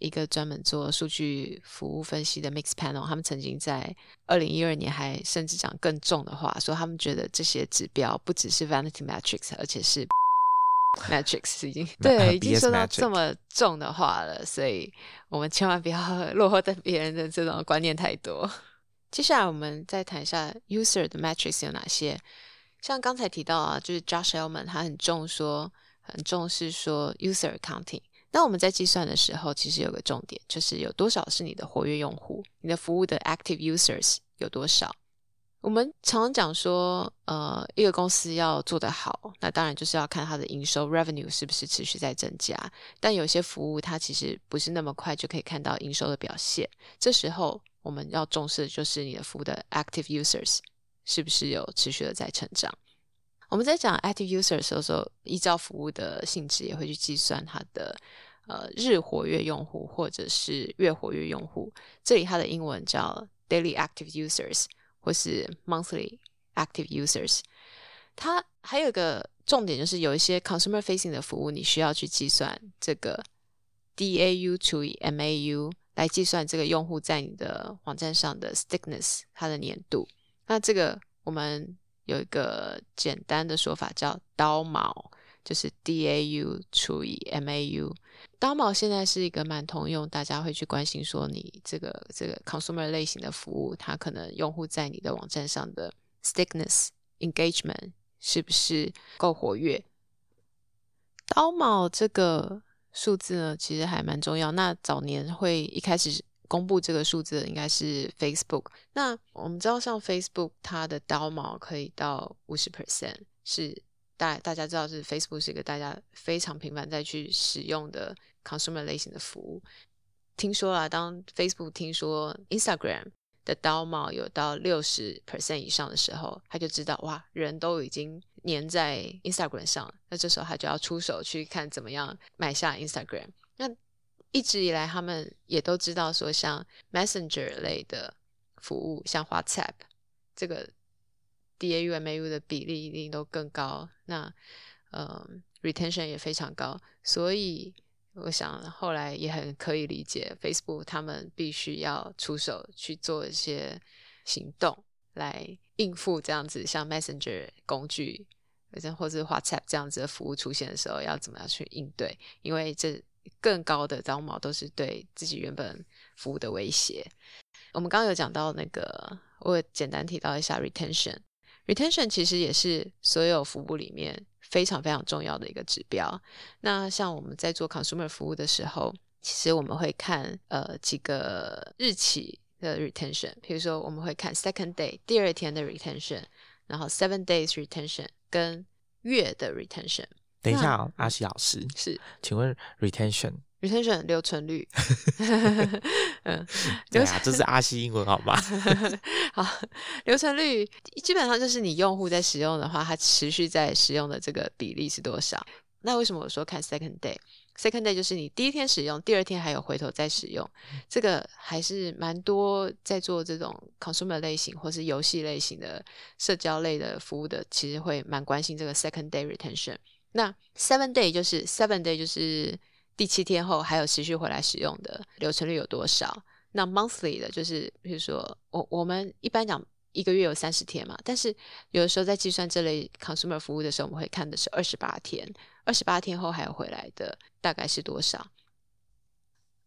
一个专门做数据服务分析的 Mix Panel，他们曾经在二零一二年还甚至讲更重的话，说他们觉得这些指标不只是 vanity metrics，而且是。Matrix 已经 对已经说到这么重的话了，所以我们千万不要落后在别人的这种观念太多。接下来我们再谈一下 User 的 Matrix 有哪些。像刚才提到啊，就是 Josh Elman 他很重说，很重视说 User accounting。那我们在计算的时候，其实有个重点，就是有多少是你的活跃用户，你的服务的 Active Users 有多少。我们常常讲说，呃，一个公司要做得好，那当然就是要看它的营收 revenue 是不是持续在增加。但有些服务它其实不是那么快就可以看到营收的表现。这时候我们要重视的就是你的服务的 active users 是不是有持续的在成长。我们在讲 active users 的时候，依照服务的性质，也会去计算它的呃日活跃用户或者是月活跃用户。这里它的英文叫 daily active users 或是 monthly active users。它还有一个重点就是有一些 consumer facing 的服务，你需要去计算这个 DAU 除以 MAU 来计算这个用户在你的网站上的 stickness，它的粘度。那这个我们有一个简单的说法叫刀毛，就是 DAU 除以 MAU。刀毛现在是一个蛮通用，大家会去关心说你这个这个 consumer 类型的服务，它可能用户在你的网站上的 stickness engagement 是不是够活跃？刀毛这个数字呢，其实还蛮重要。那早年会一开始。公布这个数字应该是 Facebook。那我们知道，像 Facebook 它的刀毛可以到五十 percent，是大大家知道是 Facebook 是一个大家非常频繁在去使用的 consumer 类型的服务。听说啊，当 Facebook 听说 Instagram 的刀毛有到六十 percent 以上的时候，他就知道哇，人都已经粘在 Instagram 上了，那这时候他就要出手去看怎么样买下 Instagram。那一直以来，他们也都知道说，像 Messenger 类的服务，像 WhatsApp 这个 DAU、MAU 的比例一定都更高，那嗯，retention 也非常高。所以我想后来也很可以理解，Facebook 他们必须要出手去做一些行动，来应付这样子像 Messenger 工具，或者 WhatsApp 这样子的服务出现的时候，要怎么样去应对？因为这更高的招毛都是对自己原本服务的威胁。我们刚刚有讲到那个，我简单提到一下 retention。Retention 其实也是所有服务里面非常非常重要的一个指标。那像我们在做 consumer 服务的时候，其实我们会看呃几个日期的 retention，比如说我们会看 second day 第二天的 retention，然后 seven days retention 跟月的 retention。等一下哦，阿西老师是，请问 retention retention 留存率，嗯，对啊，这是阿西英文好吗？好，留存率基本上就是你用户在使用的话，它持续在使用的这个比例是多少？那为什么我说看 second day？second day 就是你第一天使用，第二天还有回头再使用，这个还是蛮多在做这种 consumer 类型或是游戏类型的社交类的服务的，其实会蛮关心这个 second day retention。那 seven day 就是 seven day 就是第七天后还有持续回来使用的留存率有多少？那 monthly 的就是，比如说我我们一般讲一个月有三十天嘛，但是有的时候在计算这类 consumer 服务的时候，我们会看的是二十八天，二十八天后还有回来的大概是多少？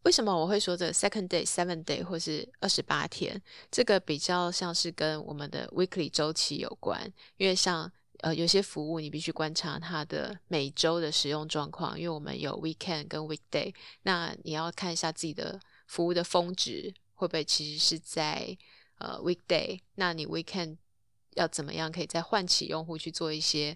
为什么我会说这 second day、seven day 或是二十八天？这个比较像是跟我们的 weekly 周期有关，因为像。呃，有些服务你必须观察它的每周的使用状况，因为我们有 weekend 跟 weekday，那你要看一下自己的服务的峰值会不会其实是在呃 weekday，那你 weekend 要怎么样可以再唤起用户去做一些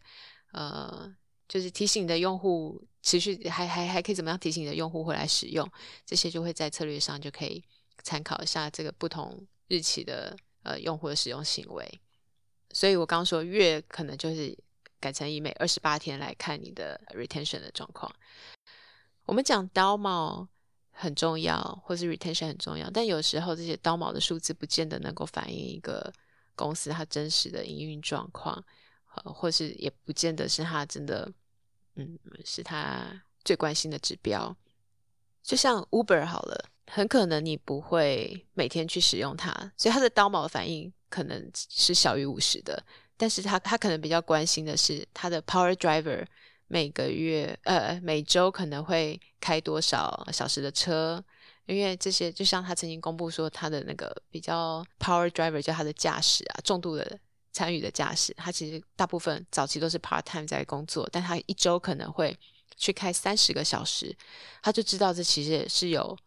呃，就是提醒你的用户持续还还还可以怎么样提醒你的用户回来使用，这些就会在策略上就可以参考一下这个不同日期的呃用户的使用行为。所以我刚说月可能就是改成以每二十八天来看你的 retention 的状况。我们讲刀毛很重要，或是 retention 很重要，但有时候这些刀毛的数字不见得能够反映一个公司它真实的营运状况，呃，或是也不见得是它真的，嗯，是它最关心的指标。就像 Uber 好了，很可能你不会每天去使用它，所以它的刀毛反应。可能是小于五十的，但是他他可能比较关心的是他的 Power Driver 每个月呃每周可能会开多少小时的车，因为这些就像他曾经公布说他的那个比较 Power Driver 就他的驾驶啊重度的参与的驾驶，他其实大部分早期都是 Part Time 在工作，但他一周可能会去开三十个小时，他就知道这其实是有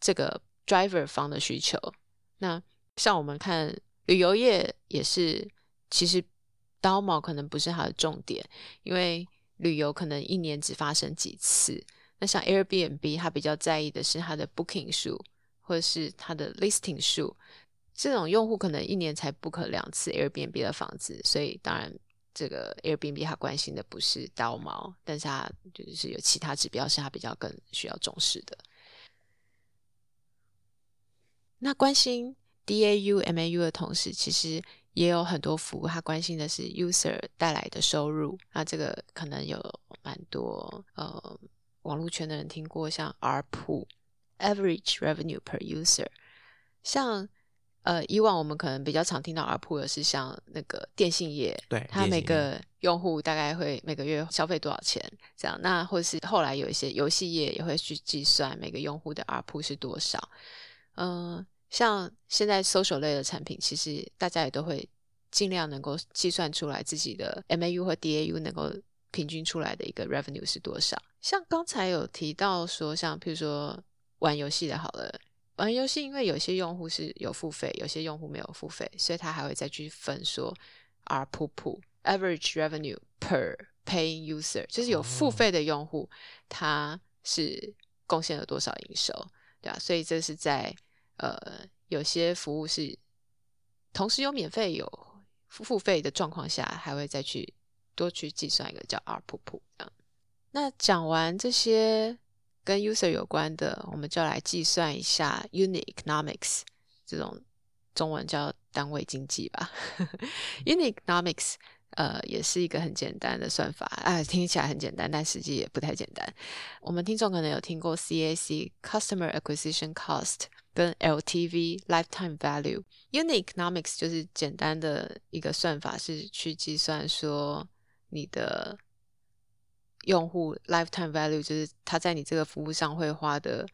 这个 Driver 方的需求。那像我们看。旅游业也是，其实刀毛可能不是它的重点，因为旅游可能一年只发生几次。那像 Airbnb，它比较在意的是它的 booking 数或者是它的 listing 数。这种用户可能一年才 book 两次 Airbnb 的房子，所以当然这个 Airbnb 他关心的不是刀毛，但是他就是有其他指标是他比较更需要重视的。那关心 DAU、MAU 的同时，其实也有很多服务，他关心的是 user 带来的收入。那这个可能有蛮多呃网络圈的人听过，像 ARPU（Average Revenue per User）。像呃以往我们可能比较常听到 ARPU 的是像那个电信业，对，它每个用户大概会每个月消费多少钱这样。那或者是后来有一些游戏业也会去计算每个用户的 ARPU 是多少。嗯，像现在 social 类的产品，其实大家也都会尽量能够计算出来自己的 MAU 和 DAU 能够平均出来的一个 revenue 是多少。像刚才有提到说，像譬如说玩游戏的，好了，玩游戏因为有些用户是有付费，有些用户没有付费，所以他还会再去分说 ARPU average revenue per paying user，就是有付费的用户，他是贡献了多少营收，对啊，所以这是在呃，有些服务是同时有免费有付费的状况下，还会再去多去计算一个叫 ARPU 这样。那讲完这些跟 user 有关的，我们就来计算一下 unit economics 这种中文叫单位经济吧。unit economics 呃也是一个很简单的算法，哎，听起来很简单，但实际也不太简单。我们听众可能有听过 CAC Customer Acquisition Cost。跟 LTV lifetime value unit economics 就是简单的一个算法，是去计算说你的用户 lifetime value，就是他在你这个服务上会花的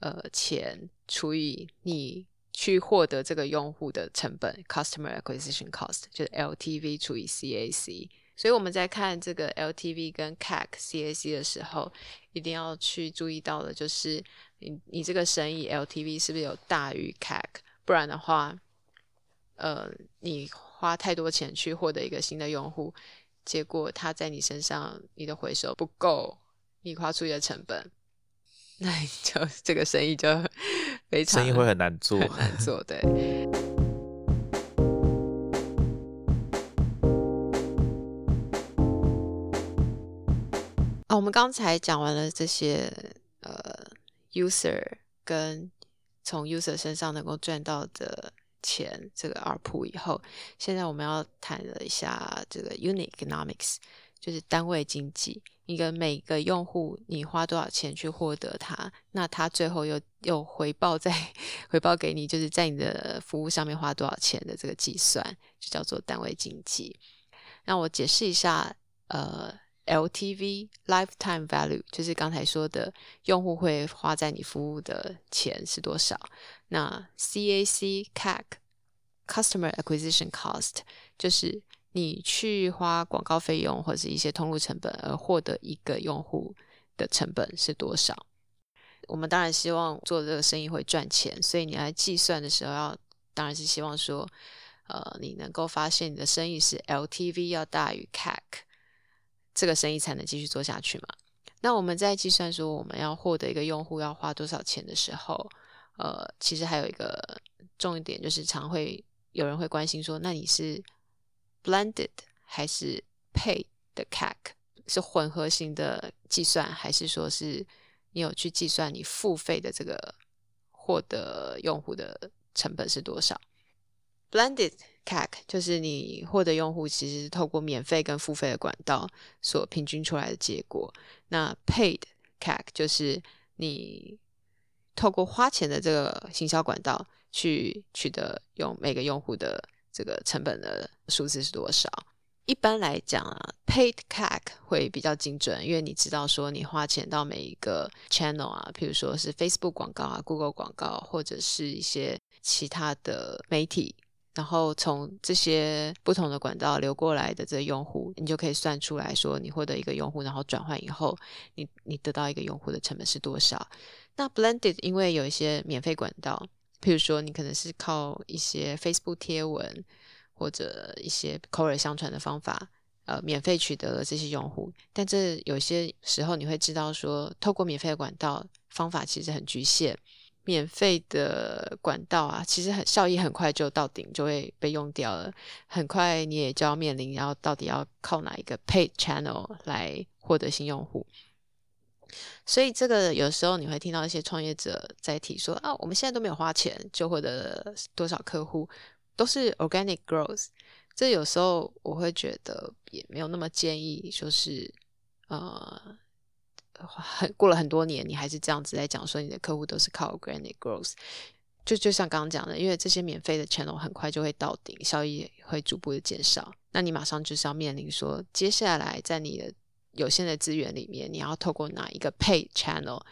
呃钱除以你去获得这个用户的成本 customer acquisition cost，就是 LTV 除以 CAC。所以我们在看这个 LTV 跟 CAC、CAC 的时候，一定要去注意到的就是。你你这个生意 LTV 是不是有大于 CAC？不然的话，呃，你花太多钱去获得一个新的用户，结果他在你身上你的回收不够，你花出去的成本，那你就这个生意就 非常生意会很难 做，很难做。对。啊，我们刚才讲完了这些，呃。User 跟从 user 身上能够赚到的钱，这个 ARPU 以后，现在我们要谈了一下这个 unit economics，就是单位经济。一个每个用户你花多少钱去获得它，那它最后又又回报在回报给你，就是在你的服务上面花多少钱的这个计算，就叫做单位经济。那我解释一下，呃。LTV lifetime value 就是刚才说的，用户会花在你服务的钱是多少？那 CAC CAC customer acquisition cost 就是你去花广告费用或者一些通路成本而获得一个用户的成本是多少？我们当然希望做这个生意会赚钱，所以你来计算的时候要当然是希望说，呃，你能够发现你的生意是 LTV 要大于 CAC。这个生意才能继续做下去嘛？那我们在计算说我们要获得一个用户要花多少钱的时候，呃，其实还有一个重点就是常会有人会关心说，那你是 blended 还是 pay 的 CAC 是混合型的计算，还是说是你有去计算你付费的这个获得用户的成本是多少？blended CAC 就是你获得用户其实是透过免费跟付费的管道所平均出来的结果。那 Paid CAC 就是你透过花钱的这个行销管道去取得用每个用户的这个成本的数字是多少。一般来讲啊，Paid CAC 会比较精准，因为你知道说你花钱到每一个 channel 啊，譬如说是 Facebook 广告啊、Google 广告或者是一些其他的媒体。然后从这些不同的管道流过来的这用户，你就可以算出来说，你获得一个用户，然后转换以后，你你得到一个用户的成本是多少？那 blended 因为有一些免费管道，譬如说你可能是靠一些 Facebook 贴文或者一些口耳相传的方法，呃，免费取得了这些用户，但这有些时候你会知道说，透过免费的管道方法其实很局限。免费的管道啊，其实很效益很快就到顶，就会被用掉了。很快你也就要面临，然后到底要靠哪一个 paid channel 来获得新用户。所以这个有时候你会听到一些创业者在提说啊，我们现在都没有花钱就获得多少客户，都是 organic growth。这有时候我会觉得也没有那么建议，就是呃。很过了很多年，你还是这样子在讲说你的客户都是靠 organic growth，就就像刚刚讲的，因为这些免费的 channel 很快就会到顶，效益会逐步的减少，那你马上就是要面临说，接下来在你的有限的资源里面，你要透过哪一个 pay channel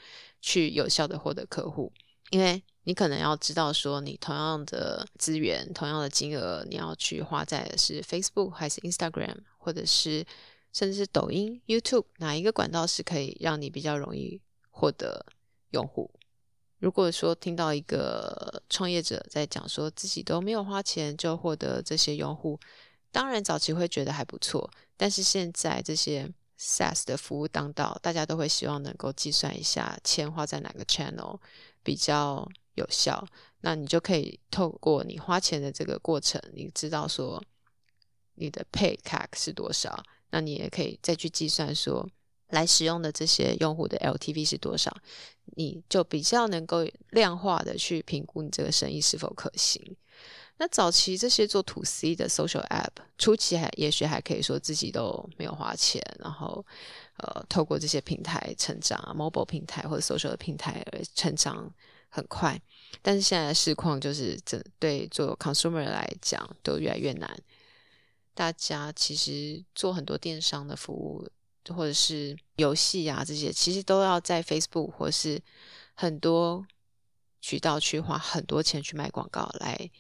去有效的获得客户？因为你可能要知道说，你同样的资源、同样的金额，你要去花在的是 Facebook 还是 Instagram，或者是。甚至是抖音、YouTube 哪一个管道是可以让你比较容易获得用户？如果说听到一个创业者在讲说自己都没有花钱就获得这些用户，当然早期会觉得还不错，但是现在这些 SaaS 的服务当道，大家都会希望能够计算一下钱花在哪个 channel 比较有效，那你就可以透过你花钱的这个过程，你知道说你的 Pay CAC 是多少。那你也可以再去计算说，来使用的这些用户的 LTV 是多少，你就比较能够量化的去评估你这个生意是否可行。那早期这些做 To C 的 Social App，初期还也许还可以说自己都没有花钱，然后呃透过这些平台成长，Mobile 平台或者 Social 的平台而成长很快。但是现在的市况就是，这对做 Consumer 来讲都越来越难。大家其实做很多电商的服务，或者是游戏啊这些，其实都要在 Facebook 或是很多渠道去花很多钱去买广告，来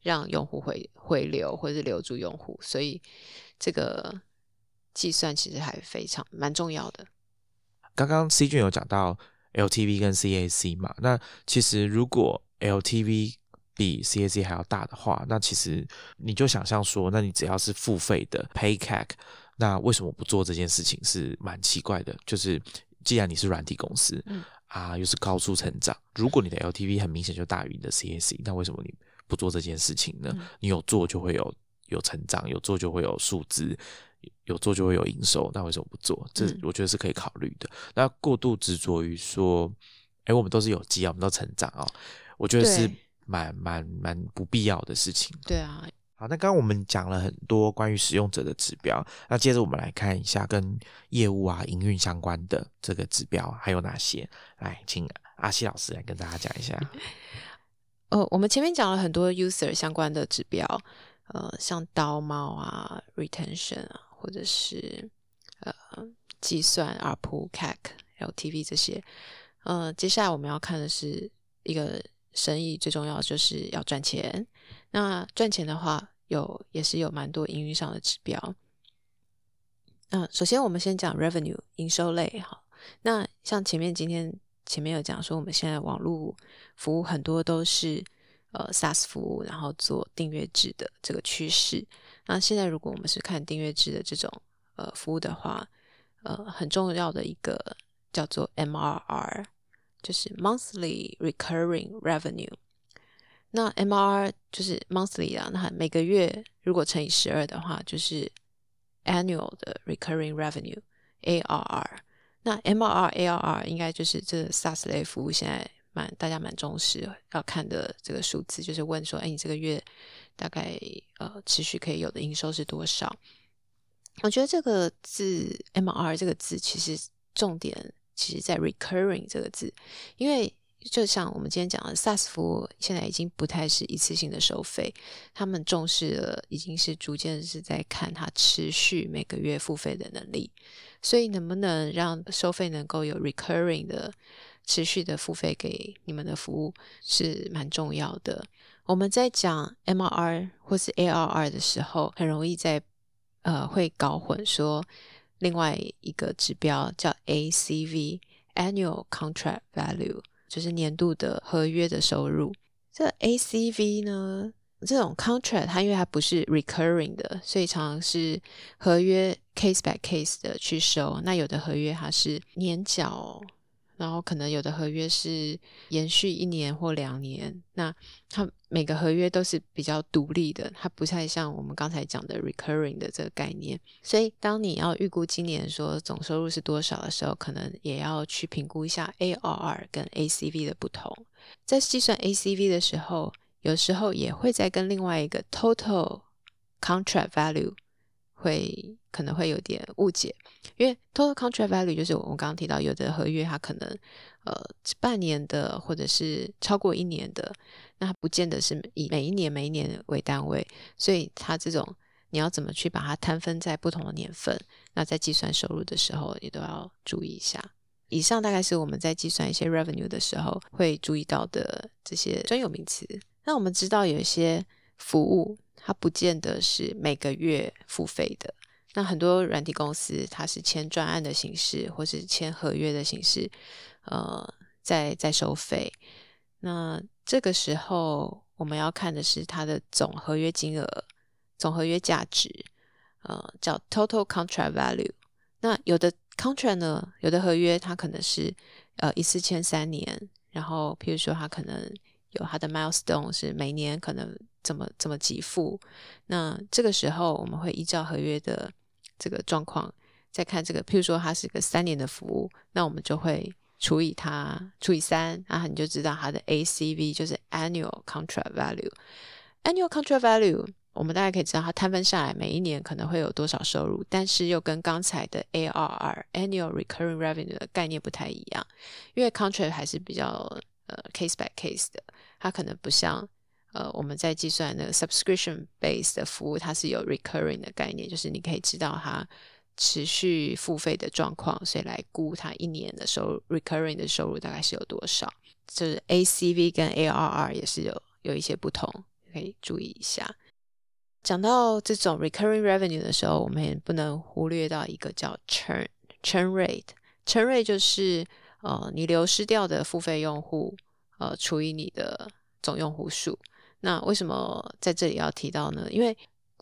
让用户回回流或者是留住用户。所以这个计算其实还非常蛮重要的。刚刚 C 君有讲到 LTV 跟 CAC 嘛？那其实如果 LTV 比 CAC 还要大的话，那其实你就想象说，那你只要是付费的 Pay CAC，那为什么不做这件事情是蛮奇怪的。就是既然你是软体公司，啊，又是高速成长，如果你的 LTV 很明显就大于你的 CAC，那为什么你不做这件事情呢？你有做就会有有成长，有做就会有数字，有做就会有营收，那为什么不做？这我觉得是可以考虑的。那过度执着于说，哎，我们都是有机啊，我们都成长啊，我觉得是。蛮蛮蛮不必要的事情。对啊，好，那刚刚我们讲了很多关于使用者的指标，那接着我们来看一下跟业务啊、营运相关的这个指标还有哪些？来，请阿西老师来跟大家讲一下。呃，我们前面讲了很多 user 相关的指标，呃，像刀猫啊、retention 啊，或者是呃计算 ARPU、CAC、LTV 这些。呃，接下来我们要看的是一个。生意最重要就是要赚钱。那赚钱的话，有也是有蛮多营运上的指标。那首先我们先讲 revenue 营收类哈。那像前面今天前面有讲说，我们现在网络服务很多都是呃 SaaS 服务，然后做订阅制的这个趋势。那现在如果我们是看订阅制的这种呃服务的话，呃很重要的一个叫做 MRR。就是 monthly recurring revenue，那 MR 就是 monthly 啊，那每个月如果乘以十二的话，就是 annual 的 recurring revenue ARR。那 MRR ARR 应该就是这 SaaS 类服务现在蛮大家蛮重视要看的这个数字，就是问说，哎，你这个月大概呃持续可以有的营收是多少？我觉得这个字 MR 这个字其实重点。其实，在 recurring 这个字，因为就像我们今天讲的，SaaS 服务现在已经不太是一次性的收费，他们重视的已经是逐渐是在看它持续每个月付费的能力。所以，能不能让收费能够有 recurring 的持续的付费给你们的服务，是蛮重要的。我们在讲 MRR 或是 ARR 的时候，很容易在呃会搞混说。另外一个指标叫 ACV（Annual Contract Value），就是年度的合约的收入。这 ACV 呢，这种 contract 它因为它不是 recurring 的，所以常常是合约 case by case 的去收。那有的合约它是年缴，然后可能有的合约是延续一年或两年，那它每个合约都是比较独立的，它不太像我们刚才讲的 recurring 的这个概念。所以，当你要预估今年说总收入是多少的时候，可能也要去评估一下 ARR 跟 ACV 的不同。在计算 ACV 的时候，有时候也会再跟另外一个 total contract value 会可能会有点误解。因为 total contract value 就是我们刚刚提到，有的合约它可能呃半年的，或者是超过一年的，那它不见得是以每一年每一年为单位，所以它这种你要怎么去把它摊分在不同的年份，那在计算收入的时候也都要注意一下。以上大概是我们在计算一些 revenue 的时候会注意到的这些专有名词。那我们知道有一些服务它不见得是每个月付费的。那很多软体公司，它是签专案的形式，或是签合约的形式，呃，在在收费。那这个时候，我们要看的是它的总合约金额、总合约价值，呃，叫 total contract value。那有的 contract 呢，有的合约它可能是呃一次签三年，然后譬如说它可能有它的 milestone 是每年可能怎么怎么给付。那这个时候，我们会依照合约的这个状况，再看这个，譬如说它是个三年的服务，那我们就会除以它除以三，然后你就知道它的 ACV 就是 Annual Contract Value。Annual Contract Value，我们大概可以知道它摊分下来每一年可能会有多少收入，但是又跟刚才的 ARR Annual Recurring Revenue 的概念不太一样，因为 Contract 还是比较呃 case by case 的，它可能不像。呃，我们在计算那个 subscription base 的服务，它是有 recurring 的概念，就是你可以知道它持续付费的状况，所以来估它一年的收入 recurring 的收入大概是有多少。就是 ACV 跟 ARR 也是有有一些不同，可以注意一下。讲到这种 recurring revenue 的时候，我们也不能忽略到一个叫 churn churn rate。churn rate 就是呃你流失掉的付费用户呃除以你的总用户数。那为什么在这里要提到呢？因为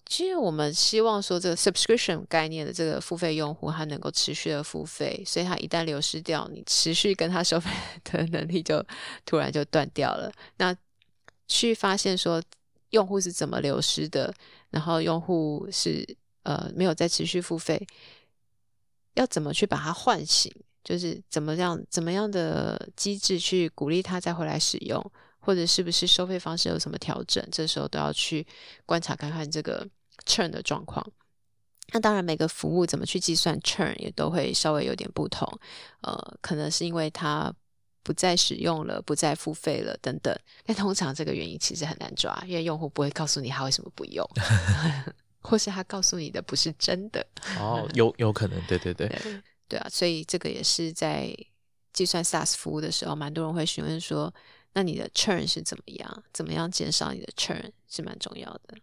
其实我们希望说，这个 subscription 概念的这个付费用户，他能够持续的付费，所以他一旦流失掉，你持续跟他收费的能力就突然就断掉了。那去发现说用户是怎么流失的，然后用户是呃没有再持续付费，要怎么去把它唤醒？就是怎么样怎么样的机制去鼓励他再回来使用？或者是不是收费方式有什么调整？这时候都要去观察看看这个 churn 的状况。那当然，每个服务怎么去计算 churn 也都会稍微有点不同。呃，可能是因为它不再使用了、不再付费了等等。但通常这个原因其实很难抓，因为用户不会告诉你他为什么不用，或是他告诉你的不是真的。哦，有有可能，对对对，对啊。所以这个也是在计算 SaaS 服务的时候，蛮多人会询问说。那你的 churn 是怎么样？怎么样减少你的 churn 是蛮重要的。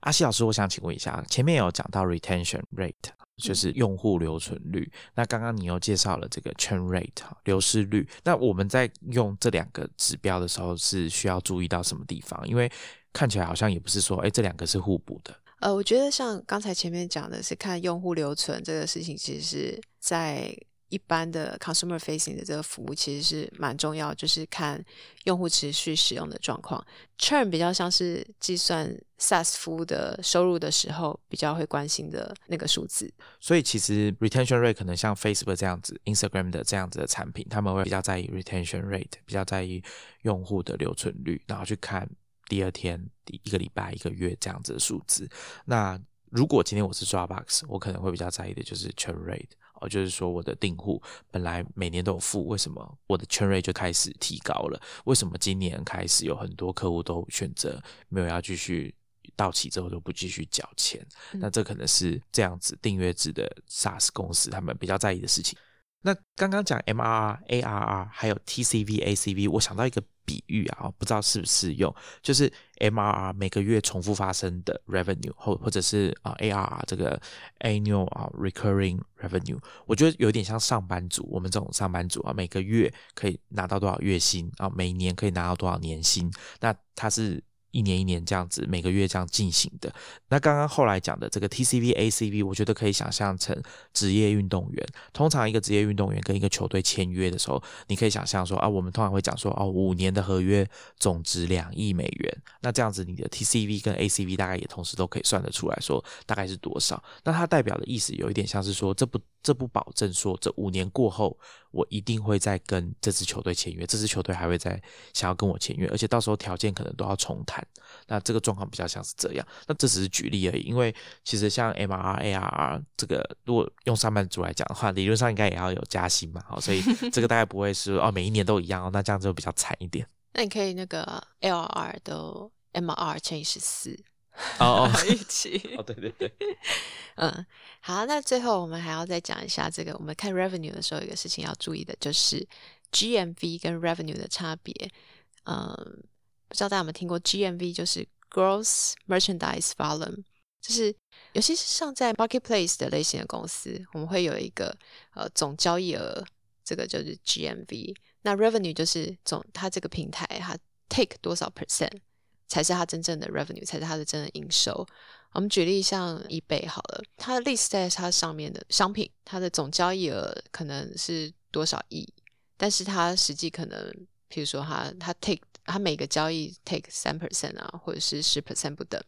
阿西老师，我想请问一下，前面有讲到 retention rate，就是用户留存率。那刚刚你又介绍了这个 churn rate，流失率。那我们在用这两个指标的时候，是需要注意到什么地方？因为看起来好像也不是说，哎，这两个是互补的。呃，我觉得像刚才前面讲的是看用户留存这个事情，其实是在。一般的 consumer facing 的这个服务其实是蛮重要，就是看用户持续使用的状况。churn 比较像是计算 SaaS 服务的收入的时候比较会关心的那个数字。所以其实 retention rate 可能像 Facebook 这样子、Instagram 的这样子的产品，他们会比较在意 retention rate，比较在意用户的留存率，然后去看第二天、第一个礼拜、一个月这样子的数字。那如果今天我是 Dropbox，我可能会比较在意的就是 churn rate。哦，就是说我的订户本来每年都有付，为什么我的 churn rate 就开始提高了？为什么今年开始有很多客户都选择没有要继续到期之后都不继续缴钱？那这可能是这样子订阅制的 SaaS 公司他们比较在意的事情。那刚刚讲 MRR、ARR 还有 TCV、ACV，我想到一个。比喻啊，不知道适不适用，就是 MRR 每个月重复发生的 revenue，或或者是啊 ARR 这个 annual 啊 recurring revenue，我觉得有点像上班族，我们这种上班族啊，每个月可以拿到多少月薪啊，每年可以拿到多少年薪，那它是一年一年这样子，每个月这样进行的。那刚刚后来讲的这个 TCV、ACV，我觉得可以想象成职业运动员。通常一个职业运动员跟一个球队签约的时候，你可以想象说啊，我们通常会讲说哦，五年的合约总值两亿美元。那这样子，你的 TCV 跟 ACV 大概也同时都可以算得出来说大概是多少。那它代表的意思有一点像是说，这不这不保证说这五年过后我一定会再跟这支球队签约，这支球队还会再想要跟我签约，而且到时候条件可能都要重谈。那这个状况比较像是这样，那这只是举例而已。因为其实像 MRR、ARR 这个，如果用上班族来讲的话，理论上应该也要有加薪嘛，好，所以 这个大概不会是哦每一年都一样哦，那这样就比较惨一点。那你可以那个 LR 的 MRR 乘以十四哦哦，一起 哦对对对，嗯，好，那最后我们还要再讲一下这个，我们看 revenue 的时候，有一个事情要注意的就是 GMV 跟 revenue 的差别，嗯。不知道大家有没有听过 GMV，就是 Gross Merchandise Volume，就是尤其是像在 Marketplace 的类型的公司，我们会有一个呃总交易额，这个就是 GMV。那 Revenue 就是总它这个平台它 take 多少 percent 才是它真正的 Revenue，才是它的真的营收。我们举例像 eBay 好了，它的 list 在它上面的商品，它的总交易额可能是多少亿，但是它实际可能，譬如说它它 take 它每个交易 take 三 percent 啊，或者是十 percent 不等，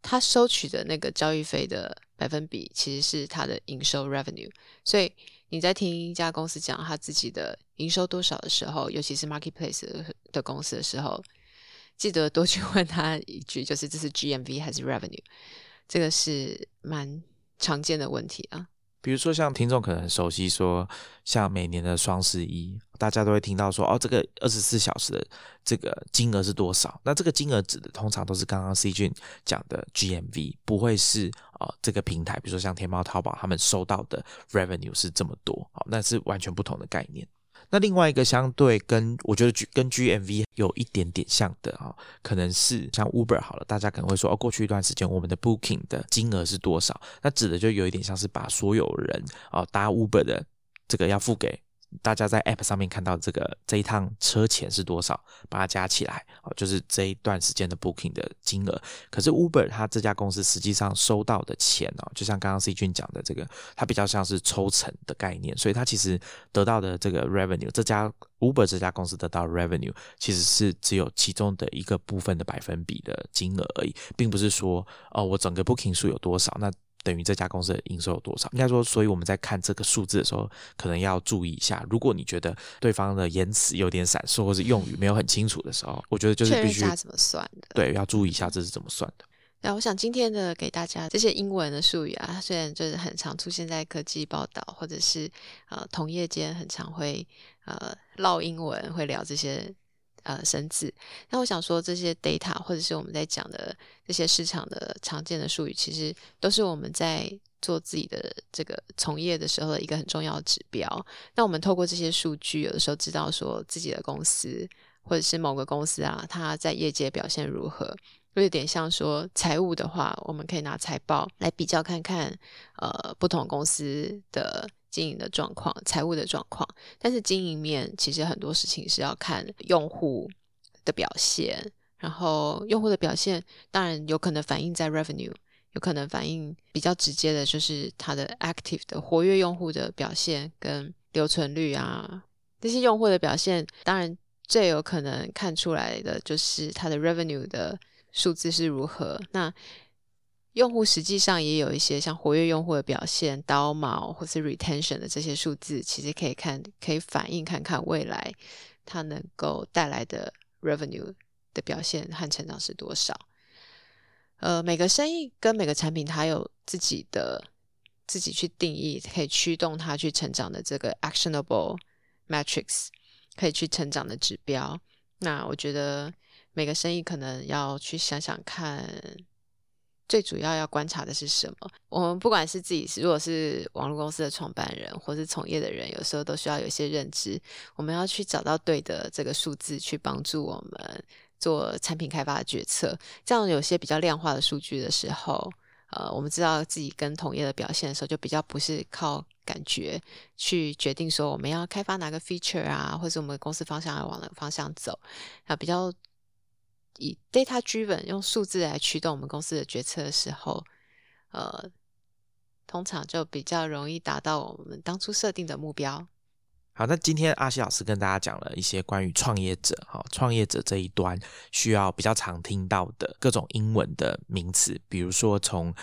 它收取的那个交易费的百分比其实是它的营收 revenue。所以你在听一家公司讲他自己的营收多少的时候，尤其是 marketplace 的公司的时候，记得多去问他一句，就是这是 GMV 还是 revenue？这个是蛮常见的问题啊。比如说，像听众可能很熟悉，说像每年的双十一，大家都会听到说，哦，这个二十四小时的这个金额是多少？那这个金额指的通常都是刚刚 C 君讲的 GMV，不会是啊这个平台，比如说像天猫、淘宝，他们收到的 revenue 是这么多，好，那是完全不同的概念。那另外一个相对跟我觉得 G 跟 GMV 有一点点像的啊，可能是像 Uber 好了，大家可能会说哦，过去一段时间我们的 Booking 的金额是多少？那指的就有一点像是把所有人啊搭 Uber 的这个要付给。大家在 App 上面看到这个这一趟车钱是多少，把它加起来，哦，就是这一段时间的 Booking 的金额。可是 Uber 它这家公司实际上收到的钱哦，就像刚刚 C 君讲的这个，它比较像是抽成的概念，所以它其实得到的这个 Revenue，这家 Uber 这家公司得到 Revenue 其实是只有其中的一个部分的百分比的金额而已，并不是说哦，我整个 Booking 数有多少那。等于这家公司的营收有多少？应该说，所以我们在看这个数字的时候，可能要注意一下。如果你觉得对方的言辞有点闪烁，或是用语没有很清楚的时候，我觉得就是必须怎么算的？对，要注意一下这是怎么算的。那我想今天的给大家这些英文的术语啊，虽然就是很常出现在科技报道，或者是呃同业间很常会呃唠英文，会聊这些。呃，生字。那我想说，这些 data 或者是我们在讲的这些市场的常见的术语，其实都是我们在做自己的这个从业的时候的一个很重要的指标。那我们透过这些数据，有的时候知道说自己的公司或者是某个公司啊，它在业界表现如何，有点像说财务的话，我们可以拿财报来比较看看，呃，不同公司的。经营的状况、财务的状况，但是经营面其实很多事情是要看用户的表现，然后用户的表现当然有可能反映在 revenue，有可能反映比较直接的就是它的 active 的活跃用户的表现跟留存率啊，这些用户的表现，当然最有可能看出来的就是它的 revenue 的数字是如何。那用户实际上也有一些像活跃用户的表现、刀毛或是 retention 的这些数字，其实可以看，可以反映看看未来它能够带来的 revenue 的表现和成长是多少。呃，每个生意跟每个产品，它有自己的自己去定义，可以驱动它去成长的这个 actionable metrics，可以去成长的指标。那我觉得每个生意可能要去想想看。最主要要观察的是什么？我们不管是自己是，如果是网络公司的创办人，或是从业的人，有时候都需要有一些认知。我们要去找到对的这个数字，去帮助我们做产品开发的决策。这样有些比较量化的数据的时候，呃，我们知道自己跟同业的表现的时候，就比较不是靠感觉去决定说我们要开发哪个 feature 啊，或者我们公司方向要往哪个方向走，啊，比较。以 data driven 用数字来驱动我们公司的决策的时候，呃，通常就比较容易达到我们当初设定的目标。好，那今天阿西老师跟大家讲了一些关于创业者，哈，创业者这一端需要比较常听到的各种英文的名词，比如说从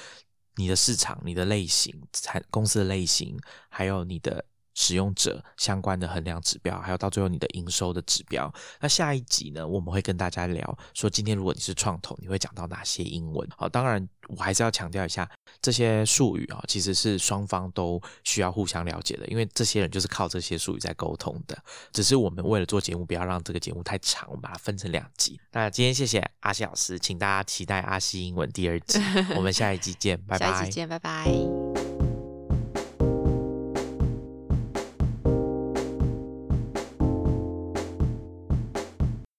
你的市场、你的类型、产公司的类型，还有你的。使用者相关的衡量指标，还有到最后你的营收的指标。那下一集呢，我们会跟大家聊说，今天如果你是创投，你会讲到哪些英文？好，当然我还是要强调一下，这些术语啊，其实是双方都需要互相了解的，因为这些人就是靠这些术语在沟通的。只是我们为了做节目，不要让这个节目太长，我们把它分成两集。那今天谢谢阿西老师，请大家期待阿西英文第二集。我们下一集见，拜拜。下一集见，拜拜。